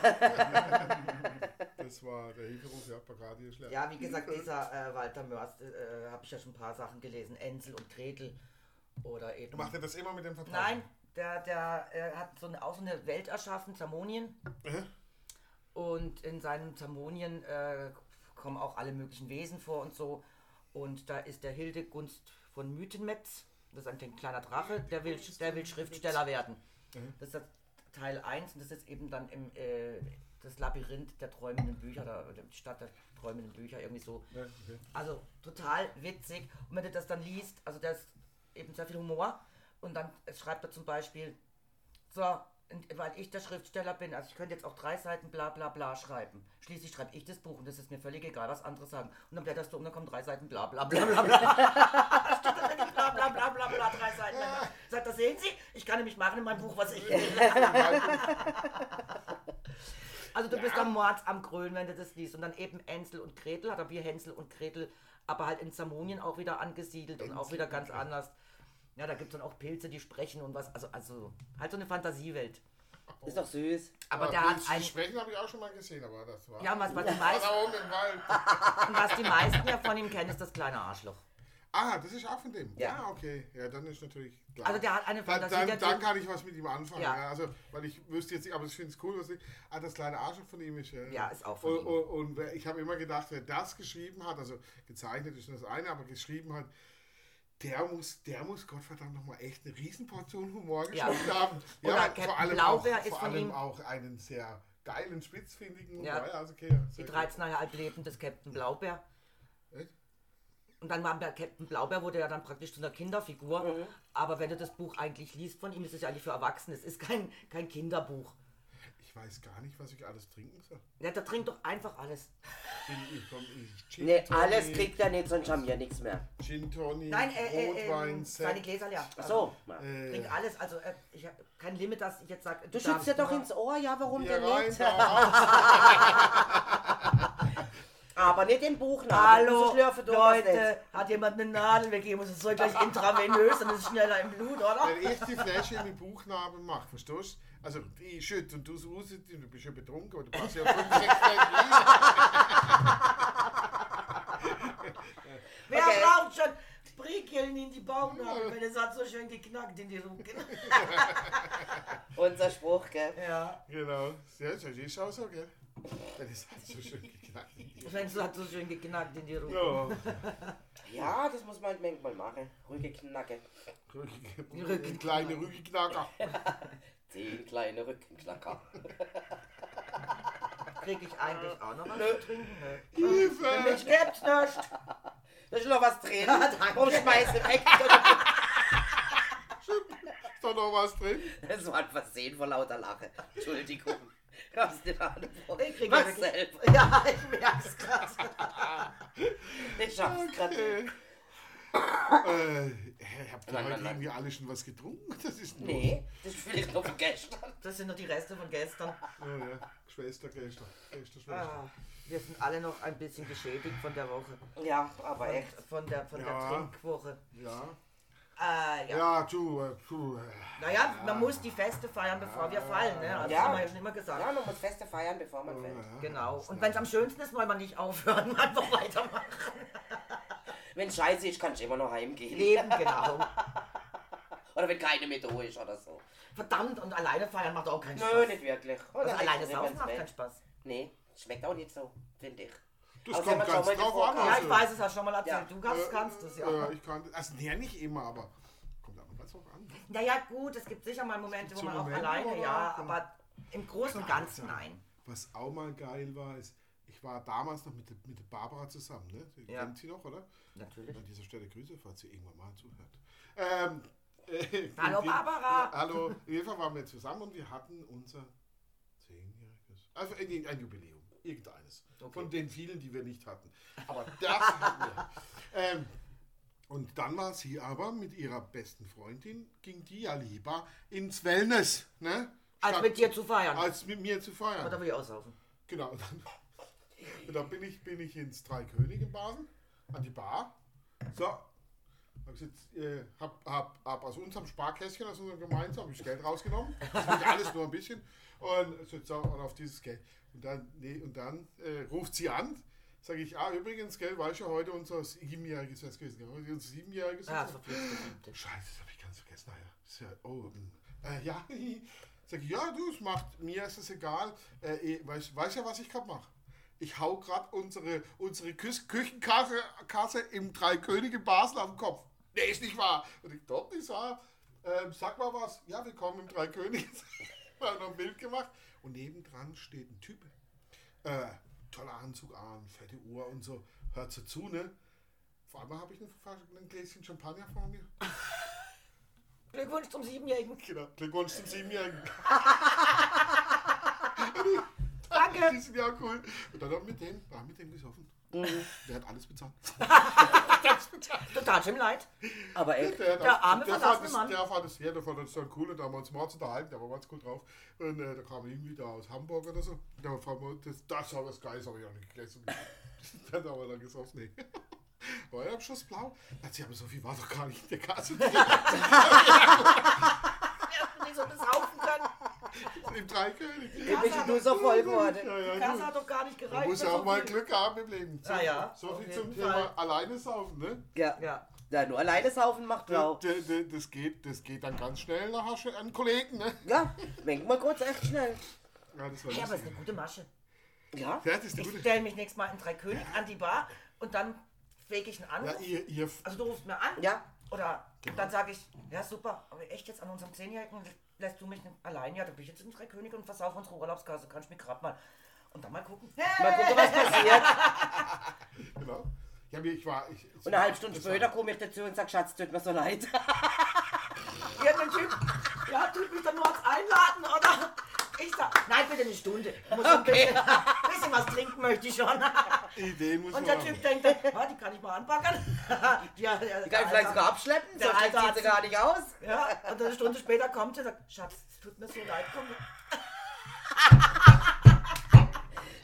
Das war der Hilferuf, ja, Bacardi ist leer. Ja, wie gesagt, dieser äh, Walter Mörs, äh, habe ich ja schon ein paar Sachen gelesen. Ensel und Gretel oder eben... Macht er das immer mit dem Vertrag? Nein, der, der äh, hat so eine, auch so eine Welt erschaffen, Zamonien. Äh? Und in seinen Zamonien äh, kommen auch alle möglichen Wesen vor und so. Und da ist der Hildegunst von Mythenmetz. Das ist ein kleiner Drache, der will, der will Schriftsteller werden. Das ist das Teil 1 und das ist eben dann im äh, das Labyrinth der träumenden Bücher, oder die Stadt der träumenden Bücher, irgendwie so. Ja, okay. Also total witzig. Und wenn du das dann liest, also da ist eben sehr viel Humor. Und dann schreibt er zum Beispiel, so, weil ich der Schriftsteller bin, also ich könnte jetzt auch drei Seiten bla bla bla schreiben. Schließlich schreibe ich das Buch und das ist mir völlig egal, was andere sagen. Und dann blätterst du um, dann kommen drei Seiten bla bla bla bla bla. Bla bla bla bla bla, drei Seiten. lang. Sagt, das sehen Sie, ich kann nämlich machen in meinem Buch, was ich will. Also du bist am Mord am Grölen, wenn du das liest. Und dann eben Ensel und Gretel, hat er wie Hänsel und Gretel, aber halt in Zamonien auch wieder angesiedelt und auch wieder ganz anders. Ja, da gibt es dann auch Pilze, die sprechen und was. Also, also halt so eine Fantasiewelt. Ist doch süß. Aber Ah, der hat ein. Sprechen habe ich auch schon mal gesehen, aber das war. Ja, was, was, die war meisten, was die meisten ja von ihm kennen, ist das kleine Arschloch. Ah, das ist auch von dem. Ja. Ja, okay. Ja, dann ist natürlich klar. Also der hat eine Dann, Fantasie. dann, dann Typ- kann ich was mit ihm anfangen. Ja. Ja. also, weil ich wüsste jetzt nicht, aber ich finde es cool, was ich. Ah, das kleine Arschloch von ihm ist. Äh, Ja, ist auch von und, ihm. Und, und ich habe immer gedacht, wer das geschrieben hat, also gezeichnet ist nur das eine, aber geschrieben hat, der muss, der muss Gottverdammt nochmal echt eine Riesenportion Humor Ja. geschrieben haben. Oder Captain Blaubeer auch, ist vor von allem ihm- auch einen sehr geilen, spitzfindigen Ja. Humor. Also, okay, ja, Die sehr gut. 13,5 Leben des Captain Blaubeer. Echt? Und dann war der Captain Blaubeer wurde ja dann praktisch zu einer Kinderfigur. Mhm. Aber wenn du das Buch eigentlich liest von ihm, ist es ja eigentlich für Erwachsene. Es ist kein, kein Kinderbuch. Ich weiß gar nicht, was ich alles trinken soll. Ja, der trinkt doch einfach alles. Tonic, alles kriegt er nicht, sonst haben wir nichts mehr. Gin Tonic, Nein, äh, äh, Rotwein, äh, Sekt. seine Gläser leer. Ach so. Äh, Trink alles. Also äh, ich habe kein Limit, dass ich jetzt sage. Du schützt dir doch ins Ohr, ja, warum hier denn rein, nicht? Aber nicht im Buch nach. Hallo, tun wir's Leute, hat jemand eine Nadel weggegeben? Muss es soll gleich intravenös, dann ist es schneller im Blut, oder? Wenn ich die Flasche in die Buchnarbe mache, verstehst du? Also ich schütte und du raus, du bist ja betrunken, aber du passt ja 5, 6 Wer Okay. braucht schon Prickeln in die Bauchnabel, wenn es hat so schön geknackt in die Rücken? Unser Spruch, gell? Ja, Genau, ja, das ist auch so, gell? Das ist halt so schön geknackt. wenn es hat so schön geknackt in die Rücken. Ja, Ja, das muss man halt manchmal machen. Ruhige Knacke. Rücken, kleine Rückenknacker. Zehn kleine Rückenknacker. Krieg ich eigentlich auch noch was zu trinken? Nö. Für Hilfe! mich gibt's nicht. Da ist noch was drin. danke. Warum schmeißt du weg? Ist da noch was drin? Das war ein Versehen vor lauter Lache. Entschuldigung. Ich hab's nicht antwortet. Ich krieg Mach ja wirklich- selber. Ja, ich merk's grad. Ich schaff's gerade Äh, äh, habt ihr Nein, heute nein, nein. irgendwie alle schon was getrunken? Das ist nur. Nee, das ist vielleicht noch von gestern. Das sind noch die Reste von gestern. Oh, ja. Schwester, Gäste, Gäste, Schwester. Ah, wir sind alle noch ein bisschen geschädigt von der Woche. Ja, aber echt. Von der, von der Ja. Trinkwoche. Ja. Äh, ja. Ja, du, äh, du. äh, Naja, man muss die Feste feiern, bevor wir fallen. Ne? Also Ja. Das haben wir ja schon immer gesagt. Ja, man muss Feste feiern, bevor man fällt. Genau. Und wenn es am schönsten ist, wollen wir nicht aufhören, einfach weitermachen. Wenn scheiße ist, kannst du immer noch heimgehen. Leben, genau. Oder wenn keine mehr da ist oder so. Verdammt, und alleine feiern macht auch keinen Spaß. Nö, nicht wirklich. Oder Also alleine saufen macht keinen Spaß. Nee, schmeckt auch nicht so, finde ich. Das Also, kommt ganz drauf an. Ja, also. ich weiß, es hast du schon mal erzählt. Ja. Du kannst, kannst es, ja. Äh, ich kann, also nee, nicht immer, aber kommt aber ganz drauf an. Naja, gut, es gibt sicher mal Momente, wo man auch Momente, alleine, ja, auch- aber im Großen und Ganzen nein. Was auch mal geil war, ist, war damals noch mit, mit Barbara zusammen, ne? Die Ja. Kennt sie noch, oder? Natürlich. An dieser Stelle Grüße, falls sie irgendwann mal zuhört. Ähm, äh, Hallo, die- Barbara! Hallo, auf jeden Fall waren wir zusammen und wir hatten unser zehnjähriges, also ein, ein Jubiläum, irgendeines. Okay. Von den vielen, die wir nicht hatten. Aber das hatten wir. Ähm, und dann war sie aber mit ihrer besten Freundin, ging die ja lieber ins Wellness, ne? Als Statt- mit dir zu feiern. Als mit mir zu feiern. Oder will ich aussaufen? Genau. Dann, und dann bin, ich, bin ich ins Drei Könige Basen, an die Bar. So. Hab, gesagt, äh, hab, hab, hab aus unserem Sparkästchen, aus unserem gemeinsamen, hab ich Geld rausgenommen. Das alles nur ein bisschen. Und, so, so, und auf dieses Geld. Und dann, nee, und dann äh, ruft sie an. Sage ich, ah, übrigens, Geld, weißt du, heute unser siebenjähriges Fest gewesen. gell? Unser siebenjähriges Ja, Fest. verflixt Siebte. Scheiße, das habe ich ganz vergessen. Naja, ist ja, oh, hm. äh, ja, sag ich, ja, du, es macht, mir ist es egal. Äh, eh, weißt weißt ja, was ich gerade mache? Ich hau gerade unsere, unsere Küchenkasse Kasse im Drei Könige Basel auf den Kopf. Nee, ist nicht wahr. Und ich, doch, nicht wahr. Ähm, sag mal was. Ja, willkommen im Drei Könige. Wir haben noch ein Bild gemacht. Und nebendran steht ein Typ. Äh, toller Anzug an, fette Uhr und so. Hört so zu, ne? Vor allem habe ich ein, ein Gläschen Champagner vor mir. Glückwunsch zum Siebenjährigen. Genau, Glückwunsch zum Siebenjährigen. Danke. Die sind ja cool. Und dann haben wir mit dem, wir haben mit dem gesoffen. Der hat alles bezahlt. Total schön leid. Aber echt. Der, hat Der arme, der verlassene fand es, Mann. Der fand es, ja, der fand es dann cool und da haben wir uns morgens unterhalten, der war ganz gut drauf. Und äh, da kam irgendwie da aus Hamburg oder so. Da haben wir, das, das war was Geiles, habe ich auch nicht gegessen. dann haben wir dann gesoffen, nee. War ja am Schluss blau. Da hat sie aber so viel war doch gar nicht in der Kasse. Wir hätten nicht so besaufen können. Im Dreikönig. Ich bin nur so voll geworden. Ja, Die ja, Kasse du. hat doch gar nicht Man gereicht. muss für ja auch so mal. Glück haben im Leben. So, Ja, ja, so viel zum Fall. Thema alleine saufen, ne? Ja. Ja. ja, nur alleine saufen macht blau. D- d- Das geht, das geht dann ganz schnell, du einen Kollegen, ne? Ja, denk mal kurz echt schnell. Ja, das war Hey, aber es ist eine gute Masche. Ja? Ja, das ist eine Ich stelle mich nächstes Mal in Drei König an die Bar und dann fege ich einen Ja, Anruf. ihr, ihr, Also du rufst mir an. Ja. Oder dann sage ich, ja super, aber echt jetzt an unserem Zehnjährigen lässt du mich nicht allein? Ja, dann bin ich jetzt in Drei Könige und versaufe unsere Urlaubskasse. Kannst mich gerade mal. Und dann mal gucken. Mal gucken, was passiert. genau. Ja, mir- ich war. Ich, Und eine halbe Stunde später komme ich dazu und sage, Schatz, tut mir so leid. Irgendein Typ, ja, tut mich dann nur als einladen, oder? Ich sag, nein, bitte eine Stunde. Muss ein bisschen, bisschen was trinken möchte ich schon. Ideen muss Und der haben. Typ denkt, dann, ah, die kann ich mal anpacken. Ja, der, Die kann ich vielleicht sogar abschleppen, Der so Alter sieht sie gar nicht aus. Ja, und eine Stunde später kommt er und sagt, Schatz, es tut mir so leid, komm.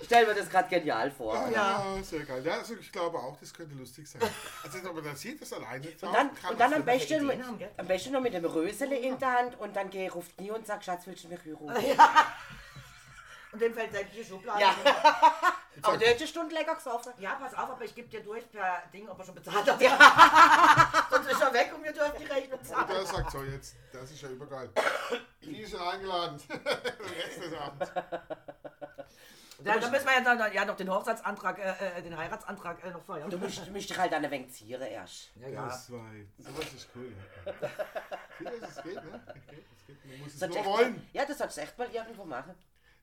Stell mir das gerade genial vor. Ja, sehr geil. Ja, also ich glaube auch, das könnte lustig sein. Also, aber da sieht das alleine. Und dann, und dann am, besten, gell? am besten noch mit dem Rösele in der Hand und dann geh, ruft nie und sagt, Schatz, willst du mich rühren? Und dem fällt sämtliche Schublade. Ja. Aber du hättest eine Stunde lecker gesoffen. Ja, pass auf, aber ich gebe dir durch per Ding, ob er schon bezahlt hat. Ja. Sonst ist er weg und wir dürfen die Rechnung Und zahlen. der sagt so, jetzt, das ist ja übergeil. Die ist schon eingeladen. Den Rest des Abends. Ja, dann müssen wir ja, dann, ja noch den Hochzeitsantrag, äh, äh, den Heiratsantrag äh, noch feiern. Du musst, du musst dich halt an ein wenig zieren erst. Ja, ja. Das war, sowas ist cool. Ja, ja es geht, ne? Es geht, es geht. Man muss es Sollst nur wollen. Mal, ja, das solltest du echt mal irgendwo machen.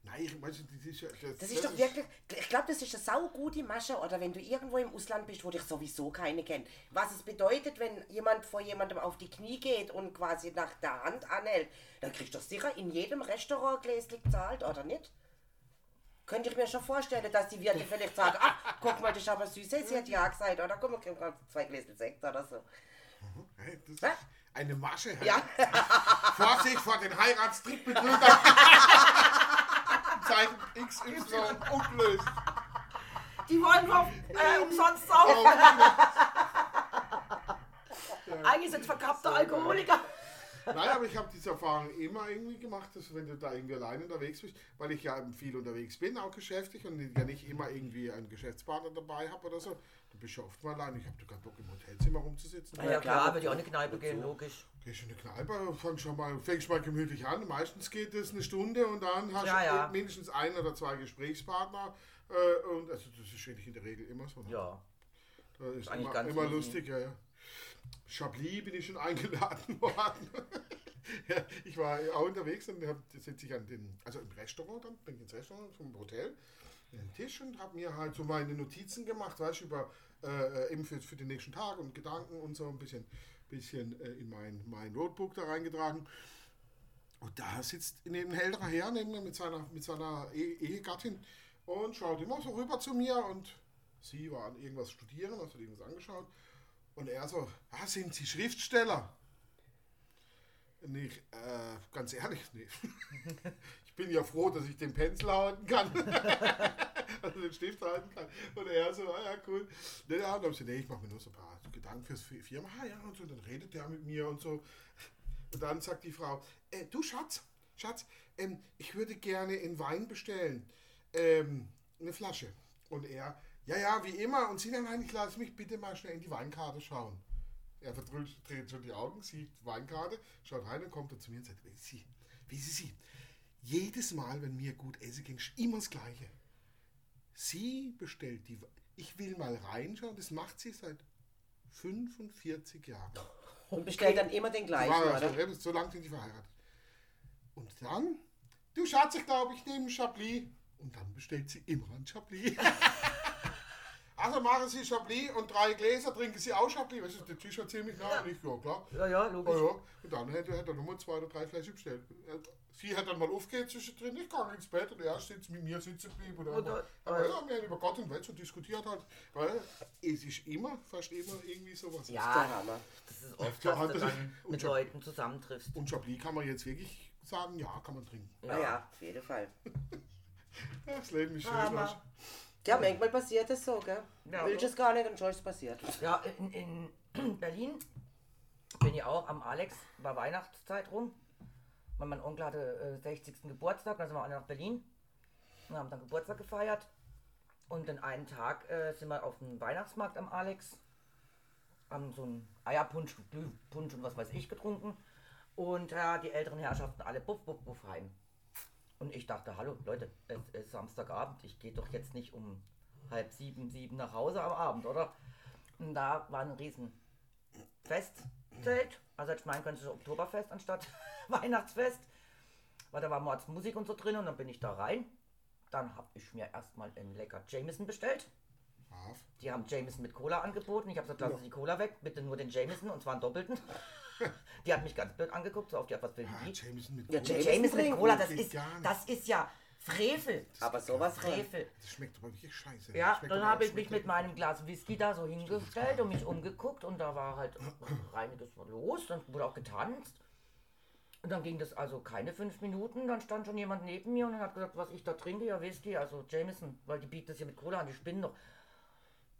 Nein, ich meine, das ist ja. Das, Das ist doch wirklich, ich glaube, das ist eine saugute Masche. Oder wenn du irgendwo im Ausland bist, wo dich sowieso keine kennt. Was es bedeutet, wenn jemand vor jemandem auf die Knie geht und quasi nach der Hand anhält, dann kriegst du sicher in jedem Restaurant gläslich zahlt, oder nicht? Könnte ich mir schon vorstellen, dass die Wirte vielleicht sagen, ach, guck mal, das ist aber süß, sie hat ja gesagt, oder komm, wir kriegen gerade zwei Gläser Sekt oder so. Hey, das ist eine Masche. Ja. Vorsicht vor den Heiratstrickbetrügern. Zeichen XY ungelöst. Die wollen nur äh, umsonst saufen. Eigentlich sind verkappte Alkoholiker. Nein, aber ich habe diese Erfahrung immer irgendwie gemacht, dass wenn du da irgendwie allein unterwegs bist, weil ich ja viel unterwegs bin, auch geschäftlich und ja nicht immer irgendwie einen Geschäftspartner dabei habe oder so, du bist ja oft mal allein. Ich habe keinen Bock im Hotelzimmer rumzusitzen. Ja, Ja, klar, klar, würde ich auch in eine Kneipe gehen, Wozu? logisch. Gehst in eine Kneipe, fang schon mal, fängst mal gemütlich an. Meistens geht es eine Stunde und dann hast Ja, du ja. mindestens ein oder zwei Gesprächspartner. Äh, und also das ist eigentlich in der Regel immer so. ne? Ja. Das ist eigentlich immer, ganz immer lustig, ja, ja. Chablis bin ich schon eingeladen worden. ja, ich war auch unterwegs und hab, sitze ich an den, also im Restaurant dann, bin ich ins Restaurant vom Hotel den Tisch und habe mir halt so meine Notizen gemacht, weißt du, über äh, eben für, für den nächsten Tag und Gedanken und so ein bisschen, bisschen äh, in mein, mein Notebook da reingetragen. Und da sitzt neben ein älterer Herr neben mir mit seiner, mit seiner e Ehegattin und schaut immer so rüber zu mir und sie war an irgendwas studieren, also irgendwas angeschaut. Und er so, ah, sind Sie Schriftsteller? Nee, äh, ganz ehrlich, nee. ich bin ja froh, dass ich den Pencil halten kann. also den Stift halten kann. Und er so, ah ja, cool. Nee, ja, dann ich, nee, ich mache mir nur so ein paar Gedanken fürs Firma. Ah ja, und so, dann redet der mit mir und so. Und dann sagt die Frau, äh, du Schatz, Schatz, ähm, ich würde gerne in Wein bestellen. Ähm, eine Flasche. Und er, ja, ja, wie immer. Und sie dann, nein, ich lasse mich bitte mal schnell in die Weinkarte schauen. Er verdreht dreht schon die Augen, sieht die Weinkarte, schaut rein und kommt dann zu mir und sagt, wie Sie, wie Sie, Sie, jedes Mal, wenn mir gut essen ging, immer das Gleiche. Sie bestellt die, ich will mal reinschauen, das macht sie seit 45 Jahren. Und bestellt dann immer den gleichen, War, oder? so lange sind die verheiratet. Und dann, du Schatz, ich glaube, ich nehme ein Chablis. Und dann bestellt sie immer ein Chablis. also machen Sie Chablis und drei Gläser, trinken Sie auch Chablis. Weißt du, der Tisch hat ziemlich nah und ich, ja klar. Ja, ja, Ja, logisch. ja. Und dann hätte, hätte er nochmal zwei oder drei Flaschen bestellt. Sie hat dann mal aufgehört zwischendrin, ich gehe ins Bett und er sitzt mit mir sitzen geblieben. Und Und aber ja, wir haben über Gott und Welt so diskutiert halt. Weil es ist immer, fast immer irgendwie sowas. Ja, Hammer. das ist oft, Ja, dass du das- dann und mit Leuten zusammentriffst. Und Chablis kann man jetzt wirklich sagen, ja, kann man trinken. Ja. ja, auf jeden Fall. Das Leben ist schön. Ja, manchmal passiert es so, gell? Ja. Willst du es gar nicht und schon ist es passiert. Ja, in, in Berlin bin ich auch am Alex, war Weihnachtszeit rum. Weil mein Onkel hatte äh, 60. Geburtstag, dann sind wir alle nach Berlin und haben dann Geburtstag gefeiert. Und den einen Tag äh, sind wir auf dem Weihnachtsmarkt am Alex, haben so einen Eierpunsch, Glühpunsch und was weiß ich getrunken. Und ja, die älteren Herrschaften alle buff, buff, buff heim. Und ich dachte, hallo Leute, es ist Samstagabend, ich gehe doch jetzt nicht um halb sieben, sieben nach Hause am Abend, oder? Und da war ein riesen Festzelt. Also ich meinen können, es Oktoberfest anstatt Weihnachtsfest. Weil da war Mordsmusik und so drin und dann bin ich da rein. Dann habe ich mir erstmal einen lecker Jameson bestellt. Brav. Die haben Jameson mit Cola angeboten. Ich habe gesagt, lassen. Sie die Cola weg, bitte nur den Jameson und zwar einen doppelten. die hat mich ganz blöd angeguckt, so auf die Art, was will Ah, die? Jameson mit Ja, Cola. Jameson Jameson mit Cola, das ist, das ist ja Frevel. Aber sowas. Frevel. Das schmeckt aber wirklich scheiße. Ja, dann habe ich mich mit meinem Glas Whisky da so hingestellt und mich umgeguckt und da war halt reiniges los, dann wurde auch getanzt. Und dann ging das also keine fünf Minuten, dann stand schon jemand neben mir und hat gesagt, was ich da trinke, ja Whisky, also Jameson, weil die bieten das hier mit Cola an, die spinnen doch.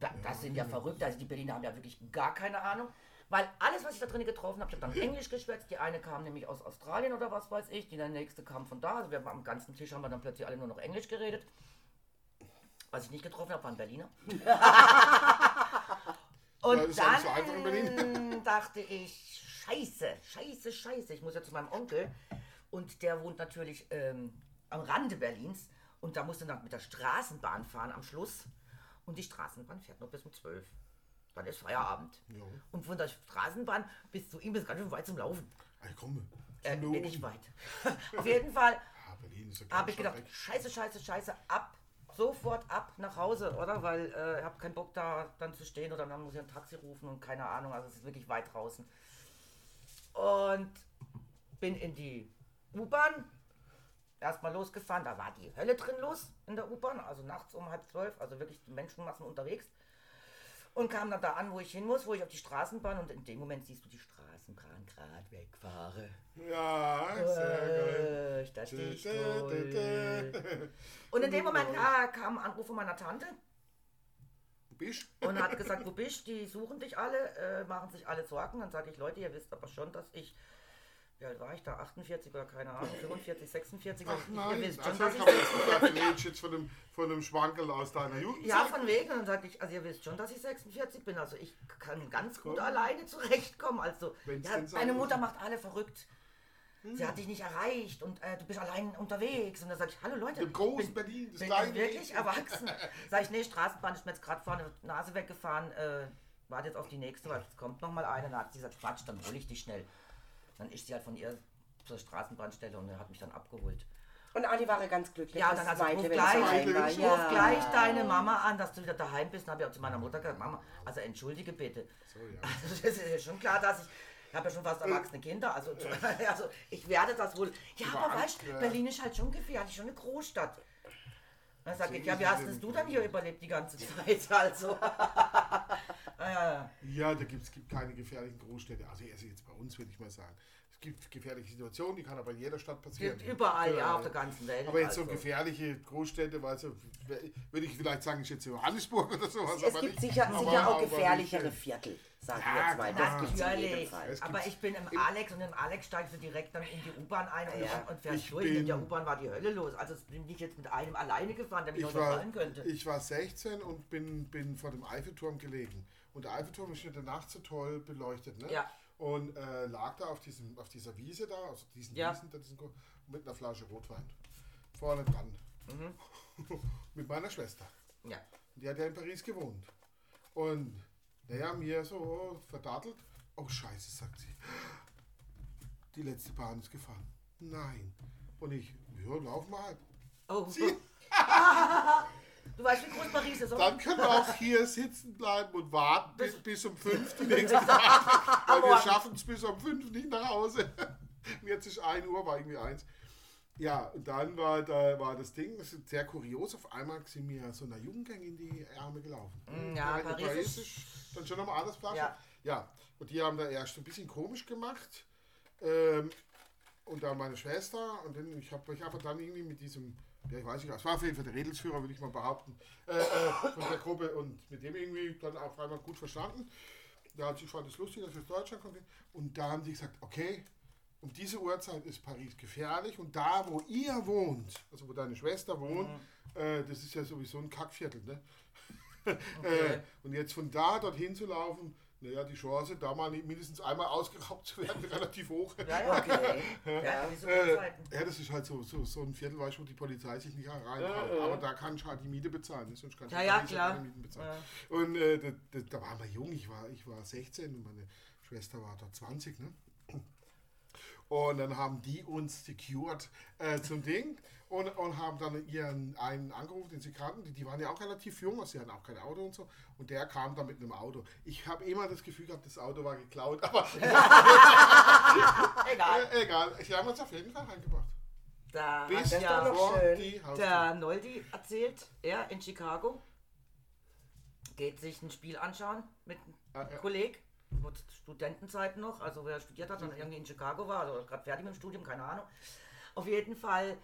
Da, das sind ja verrückt, also die Berliner haben ja wirklich gar keine Ahnung. Weil alles, was ich da drin getroffen habe, ich habe dann Englisch geschwätzt. Die eine kam nämlich aus Australien oder was weiß ich, die nächste kam von da. Also wir haben am ganzen Tisch haben wir dann plötzlich alle nur noch Englisch geredet. Was ich nicht getroffen habe, waren Berliner. Und Ja, dann dachte ich, scheiße, scheiße, scheiße. Ich muss ja zu meinem Onkel. Und der wohnt natürlich ähm, am Rande Berlins. Und da musste dann mit der Straßenbahn fahren am Schluss. Und die Straßenbahn fährt noch bis um 12. Dann ist Feierabend. Ja. Und von der Straßenbahn bis zu ihm ist ganz schön weit zum Laufen. Ey, komm. Äh, nee, nicht weit. Auf jeden Fall Ah, ja habe ich gedacht, weg. scheiße, scheiße, scheiße, ab, sofort ab nach Hause, oder? Weil äh, ich habe keinen Bock da dann zu stehen oder dann muss ich ein Taxi rufen und keine Ahnung, also es ist wirklich weit draußen. Und bin in die U-Bahn, erstmal losgefahren, da war die Hölle drin los in der U-Bahn, also nachts um halb zwölf, also wirklich die Menschenmassen unterwegs. Und kam dann da an, wo ich hin muss, wo ich auf die Straßenbahn und in dem Moment siehst du die Straßenbahn gerade wegfahre. Ja, sehr geil. Äh, ich Dä, dä, dä. Und in dem Moment ja, kam ein Anruf von meiner Tante und hat gesagt, wo bist du? Die suchen dich alle, äh, machen sich alle Sorgen. Dann sage ich, Leute, ihr wisst aber schon, dass ich, wie alt war ich da, 48 oder keine Ahnung, 45, 46. Ach nein, ihr wisst also schon, ich dass ich... redest jetzt von einem, von einem Schwankel aus deiner Jugend. Ja, von wegen. Und dann sage ich, also ihr wisst schon, dass ich 46 bin. Also ich kann ganz gut alleine zurechtkommen. Also, Wenn's ja, deine. Mutter macht alle verrückt. Sie hat dich nicht erreicht und äh, du bist allein unterwegs. Und dann sage ich, hallo Leute. Im großen bin- Berlin, das bin kleine ich wirklich Berlin. erwachsen? Sag ich, nee, Straßenbahn ist mir jetzt gerade vorne Nase weggefahren. Äh, warte jetzt auf die nächste, weil es kommt noch mal eine. Dann hat sie gesagt, Quatsch, dann hole ich dich schnell. Dann ist sie halt von ihr zur Straßenbahnstelle und hat mich dann abgeholt. Und alle waren ganz glücklich. Ja, das dann hast du zweite, ruf gleich, war. ruf ruf gleich deine Mama an, dass du wieder daheim bist. Dann habe ich auch zu meiner Mutter gesagt, Mama, also entschuldige bitte. So, ja. Also das ist ja schon klar, dass ich, ich habe ja schon fast erwachsene Kinder, also, also ich werde das wohl. Ja, aber weißt du, ja. Berlin ist halt schon gefährlich, schon eine Großstadt. Dann sage ich, ja, wie hast denn du dann hier überlebt die ganze Zeit? Also. Ah, ja, ja. Ja, da gibt es gibt keine gefährlichen Großstädte. Also jetzt bei uns, würde ich mal sagen. Es gibt gefährliche Situationen, die kann aber in jeder Stadt passieren. Gibt überall, ja, Äh, auf der ganzen Welt. Aber jetzt so also. gefährliche Großstädte, weißt du, würde ich vielleicht sagen, ich jetzt Johannesburg oder sowas. Es aber gibt nicht, sicher, aber- sicher auch gefährlichere nicht, Viertel, sage Ja, ich jetzt mal. Das gibt es in jedem Natürlich, Fall. Aber ich bin im Alex und im Alex steigst du direkt dann in die U-Bahn ein und, Ja. und fährst Ich durch. In der U-Bahn war die Hölle los. Also bin ich jetzt mit einem alleine gefahren, der mich Ich noch war, könnte. ich war 16 und bin, bin vor dem Eiffelturm gelegen. Und der Eiffelturm ist in der Nacht so toll beleuchtet. Ne? Ja. Und äh, lag da auf, diesem, auf dieser Wiese da, also diesen Ja. Wiesen, da, diesen, mit einer Flasche Rotwein. Vorne dran. Mhm. mit meiner Schwester. Ja. Die hat ja in Paris gewohnt. Und naja, mir so verdattelt. Oh Scheiße, sagt sie. Die letzte Bahn ist gefahren. Nein. Und ich, ja, lauf mal. Oh. Sie, Du weißt, wie groß Paris ist, oder? dann können wir auch hier sitzen bleiben und warten bis, bis um fünf die nächste Fahrt. Weil wir schaffen es bis um fünf nicht nach Hause. Und jetzt ist 1 Uhr, war irgendwie eins. Ja, und dann war, da, war das Ding, das ist sehr kurios, auf einmal sind mir so eine Jugendgang in die Ärmel gelaufen. Mm, ja, In Paris ist dann schon nochmal anders Flasche. Ja. ja, und die haben da erst ein bisschen komisch gemacht. Ähm, und dann meine Schwester und dann, ich habe ich hab dann irgendwie mit diesem, ja ich weiß nicht, es war auf jeden Fall der Redelsführer, würde ich mal behaupten, äh, äh, von der Gruppe und mit dem irgendwie dann auf einmal gut verstanden. Da hat sich fand es lustig, dass wir aus Deutschland kommen. Und da haben die gesagt, okay, um diese Uhrzeit ist Paris gefährlich und da, wo ihr wohnt, also wo deine Schwester wohnt, äh, das ist ja sowieso ein Kackviertel, ne? äh, und jetzt von da dorthin zu laufen, naja, die Chance, da mal mindestens einmal ausgeraubt zu werden, relativ hoch. Ja, ja. Okay. Ja, diese Äh, ja, das ist halt so, so, so ein Viertel, weißt wo die Polizei sich nicht reintraut. Aber da kann ich halt die Miete bezahlen. ne? Sonst kann ich Ja, ja, klar. Mieten bezahlen. Ja. Und äh, da, da, da waren wir jung, ich war, ich war 16 und meine Schwester war da 20. Ne? Und dann haben die uns secured äh, zum Ding und, und haben dann ihren einen angerufen, den sie kannten. Die, die waren ja auch relativ jung, also sie hatten auch kein Auto und so. Und der kam dann mit einem Auto. Ich habe immer das Gefühl gehabt, das Auto war geklaut, aber Egal. äh, egal. Sie haben uns auf jeden Fall reingebracht. Da Bis hat ja noch schön. der Noldi erzählt, er in Chicago geht sich ein Spiel anschauen mit Ah, einem ja. Kolleg, zu Studentenzeiten noch, also wer studiert hat und irgendwie in Chicago war, oder gerade fertig mit dem Studium, keine Ahnung. Auf jeden Fall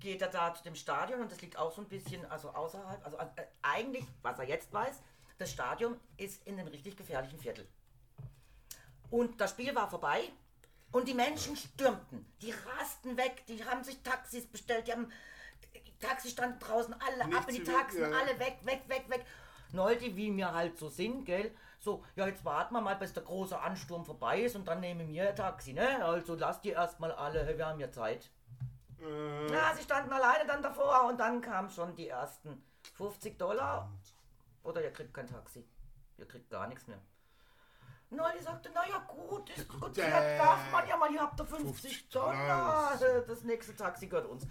geht er da zu dem Stadion und das liegt auch so ein bisschen also außerhalb, also äh, eigentlich, was er jetzt weiß, das Stadion ist in einem richtig gefährlichen Viertel. Und das Spiel war vorbei und die Menschen stürmten. Die rasten weg, die haben sich Taxis bestellt, die haben die Taxis standen draußen, alle Nicht ab in die Taxen, ja. alle weg, weg, weg, weg. Noldi, wie wir halt so sind, gell? So, ja, jetzt warten wir mal, bis der große Ansturm vorbei ist und dann nehmen wir ein Taxi, ne? Also lasst die erstmal alle, wir haben ja Zeit. Äh, Ja, sie standen alleine dann davor und dann kamen schon die ersten 50 Dollar. Oder ihr kriegt kein Taxi. Ihr kriegt gar nichts mehr. Noldi sagte, naja gut, ist gut, Däh. hier darf man ja mal, ihr habt da 50, 50 Dollar. Dollar. Das nächste Taxi gehört uns.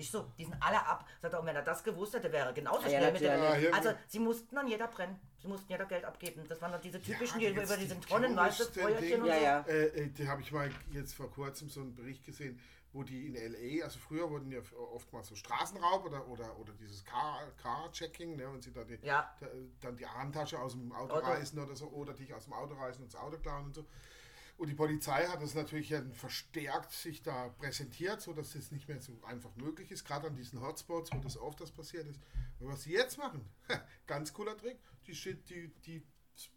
Ich so, die sind alle ab. Sagt er, und wenn er das gewusst hätte, wäre er genauso Ah, ja, schnell mit natürlich. Ja. Also, sie mussten dann jeder brennen. Sie mussten jeder Geld abgeben. Das waren dann diese typischen, die über, über die diesen Tonnen, weißt du, größten Feuerchen und Ja, so. ja. Äh, äh, die habe ich mal jetzt vor kurzem so einen Bericht gesehen, wo die in LA, also früher wurden ja oftmals so Straßenraub oder, oder, oder dieses Car- Car-Checking, ne, wenn sie da die, Ja. da, dann die Handtasche aus dem Auto, Auto. reißen oder so, oder dich aus dem Auto reißen und das Auto klauen und so. Und die Polizei hat das natürlich verstärkt sich da präsentiert, sodass das nicht mehr so einfach möglich ist, gerade an diesen Hotspots, wo das oft das passiert ist. Und was sie jetzt machen, ganz cooler Trick, die, die, die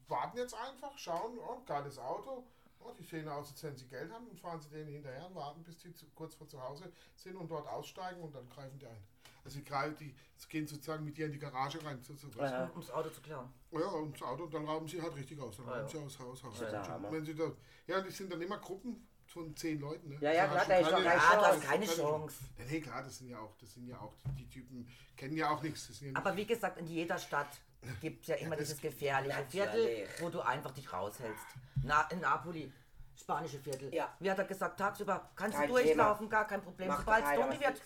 warten jetzt einfach, schauen, oh, geiles Auto, oh, die sehen aus, als wenn sie Geld haben und fahren sie denen hinterher und warten, bis die zu, kurz vor zu Hause sind und dort aussteigen und dann greifen die ein. Also die, greifen, die gehen sozusagen mit dir in die Garage rein. So, so, Ja. Um das Auto zu klauen. ja, und das Auto, und dann rauben sie halt richtig aus. Dann rauben ja. sie aus Haus, Haus. Ja. Wenn sie da, ja, die sind dann immer Gruppen von zehn Leuten. Ne? Ja, ja, klar, da du ist doch keine- Ah, Chance. keine Chance. Ja, nee, klar, das sind ja auch, das sind ja auch, die Typen kennen ja auch nichts. Das sind ja nicht, Aber wie gesagt, in jeder Stadt gibt es ja immer das dieses gefährliche. Viertel, wo du einfach dich raushältst. Na, in Napoli, spanische Viertel. Ja. Wie hat er gesagt, tagsüber kannst Kein du durchlaufen, gar kein Problem. Sobald es dunkel wird,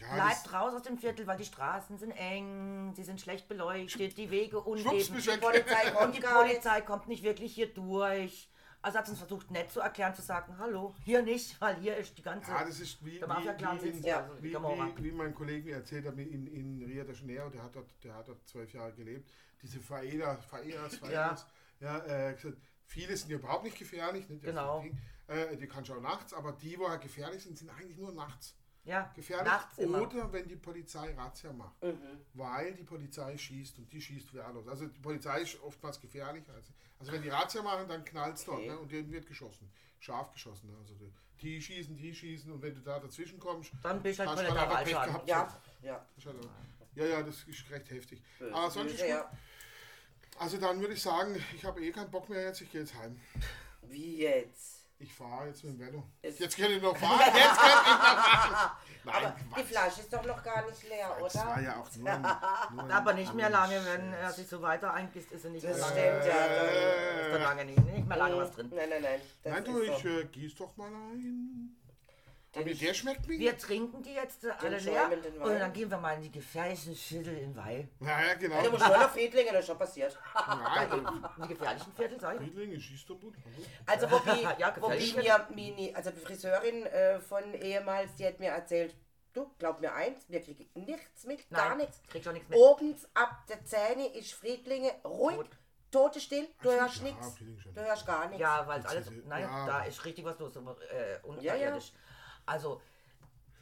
Ja, bleibt raus aus dem Viertel, weil die Straßen sind eng, sie sind schlecht beleuchtet, die Wege uneben. weg. Polizei Und kommt die. Polizei kommt nicht wirklich hier durch. Also hat uns versucht, nett zu erklären, zu sagen, hallo, hier nicht, weil hier ist die ganze... Ja, das ist wie, wie, wie, in- die wie, wie, wie mein Kollege mir erzählt hat, in, in Rio de Janeiro, der hat dort, der hat dort zwölf Jahre gelebt, diese Faedas, Faedas, Faedas, ja, äh, gesagt, viele sind ja überhaupt nicht gefährlich, ne, Genau. Äh, die kannst du auch nachts, aber die, wo halt gefährlich sind, sind eigentlich nur nachts ja, gefährlich nachts immer. oder wenn die Polizei Razzia macht, weil die Polizei schießt und die schießt wehrlos. Also die Polizei ist oftmals gefährlich. Also, also wenn die Razzia machen, dann knallt es dort Okay. ne? und denen wird geschossen. Scharf geschossen. Also die, die schießen, die schießen und wenn du da dazwischen kommst, Dann bist du halt du einfach Pech gehabt. Ja, ja. Halt Ja, ja, das ist recht heftig. Böse, Aber sonst gut. ja. Also dann würde ich sagen, ich habe eh keinen Bock mehr jetzt, ich gehe jetzt heim. Wie jetzt? Ich fahre jetzt mit dem Velo. Es- Jetzt kann ich noch fahren, jetzt kann ich noch fahren. Nein, Aber die. Flasche ist doch noch gar nicht leer, Das war oder? ja auch nur ein, nur ein Aber nicht mehr lange, wenn er sich so weiter eingisst, ist er nicht Das mehr lange. stimmt, ja. Ist da lange nicht, nicht mehr lange was drin. Nein, nein, nein. Nein, du, ist ich so. äh, gieß doch mal ein. Aber der schmeckt mir. Wir trinken die jetzt alle leer schäumenden Wein. und dann gehen wir mal in die gefährlichen Viertel in Weil. Ja, ja, genau. Du musst nur nach Friedlingen, das ist schon passiert. Nein, In die gefährlichen Viertel, sag ich. Friedlinge schießt doch gut. Hallo? Also wobei, Ja, gefällig. mir Mini, also die Friseurin äh, von ehemals, die hat mir erzählt, du, glaub mir eins, wir kriegen nichts mit, gar Nein, nichts. kriegt schon nichts mit. Obens ab der Zähne ist Friedlinge ruhig, Tot. tote still, du Ach, hörst ja, nichts. Friedlinge schon. Du hörst gar nichts. Ja, weil alles, nein, ja. da ist richtig was los, aber, äh, unterirdisch. Also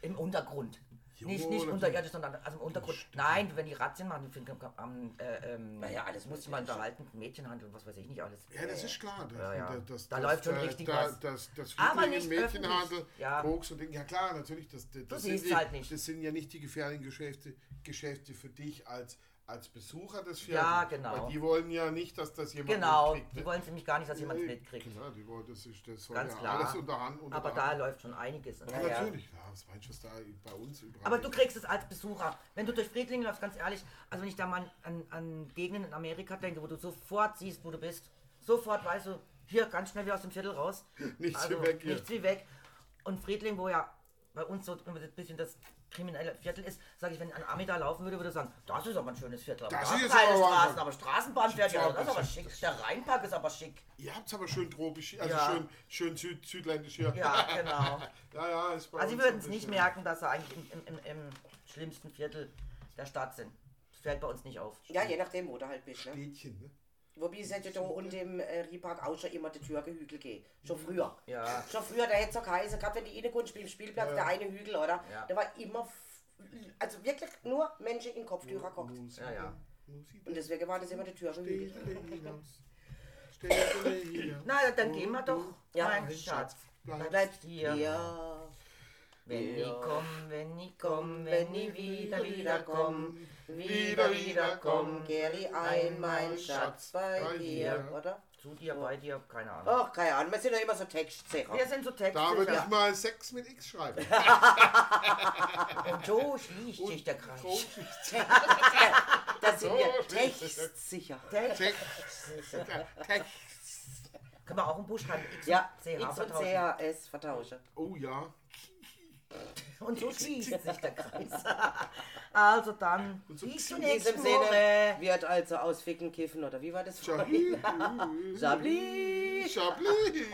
im Untergrund. Jo, nicht, nicht unterirdisch, sondern also im Untergrund. stimmt. Nein, wenn die Razzien machen, die am, äh, ähm, Naja, alles muss mal unterhalten, Mädchenhandel, was weiß ich nicht alles. Ja, das ist klar. Das, Ja, ja. Das, Da läuft schon da- richtig da, was. Das, das Aber nicht Mädchenhandel, öffentlich. Ja. Koks und Dinge. Ja klar, natürlich. Das, das, das sind die, halt nicht. Das sind ja nicht die gefährlichen Geschäfte, Geschäfte für dich als, als Besucher des Viertels. Ja, genau. Weil die wollen ja nicht, dass das jemand Genau, mitkriegt, die ne? wollen nämlich gar nicht, dass jemand es mitkriegt. Klar, die wollen, das, ist, das Ganz ja klar. alles unter Hand. Unter Aber der da Hand. läuft schon einiges. Ja, Ja, ja. natürlich. Ja, was meinst du, was da bei uns überall Aber du kriegst es als Besucher. Wenn du durch Friedlingen läufst, ganz ehrlich, also wenn ich da mal an, an Gegenden in Amerika denke, wo du sofort siehst, wo du bist, sofort weißt du, hier ganz schnell wieder aus dem Viertel raus. Nichts also, wie weg hier. Nichts wie weg. Und Friedling, wo ja bei uns so ein bisschen das kriminelle Viertel ist, sage ich, wenn ein Ami da laufen würde, würde er sagen, das ist aber ein schönes Viertel. Aber Das da ist keine aber Straßen, aber Straßenbahn fährt ja, das ist aber schick. Der Rheinpark ist aber schick. Ihr habt es aber schön tropisch, also Ja. schön, schön süd, südländisch hier. Ja, genau. ja, ja, ist bei Also sie würden es nicht merken, dass sie eigentlich im, im, im, im schlimmsten Viertel der Stadt sind. Das fällt bei uns nicht auf. Ja, je nachdem, wo du halt bist. Ne? Städtchen, ne? Wobei es hätte da unten im äh, Riepark auch schon immer die Türgehügel geht. Schon früher. Ja. Schon früher, da hätte es auch geheißen, gerade wenn die reinkommst, beim Spielplatz, der eine Hügel, oder? Ja. Da war immer, also wirklich nur Menschen in Kopftücher geguckt. Musik, Ja, ja. Und deswegen war das immer die. Stelle hinaus. Na, dann gehen wir doch. Ja, mein Schatz. Bleib Bleibst hier. Ja. Wenn Ja. ich komm, wenn ich komm, wenn ich wieder, wieder komm. Wieder, wieder komm, Geri ein, mein Schatz bei dir, oder? Zu dir, bei dir, keine Ahnung. Ach, keine Ahnung, wir sind ja immer so Textsicher. Wir sind so Da würde textsicher. ich mal Sex mit X schreiben. Und so schließt sich der Kreis. Da sind wir So, textsicher. Text. Text. Text. Können wir auch einen Buch schreiben? X Ja, und CH X und. CHS vertauschen. Oh ja. Und so schließt sich der Kreis. Also dann, so bis diesem nächsten Sinne wird also aus Ficken kiffen, oder wie war das? Chablis. Chablis. Chablis.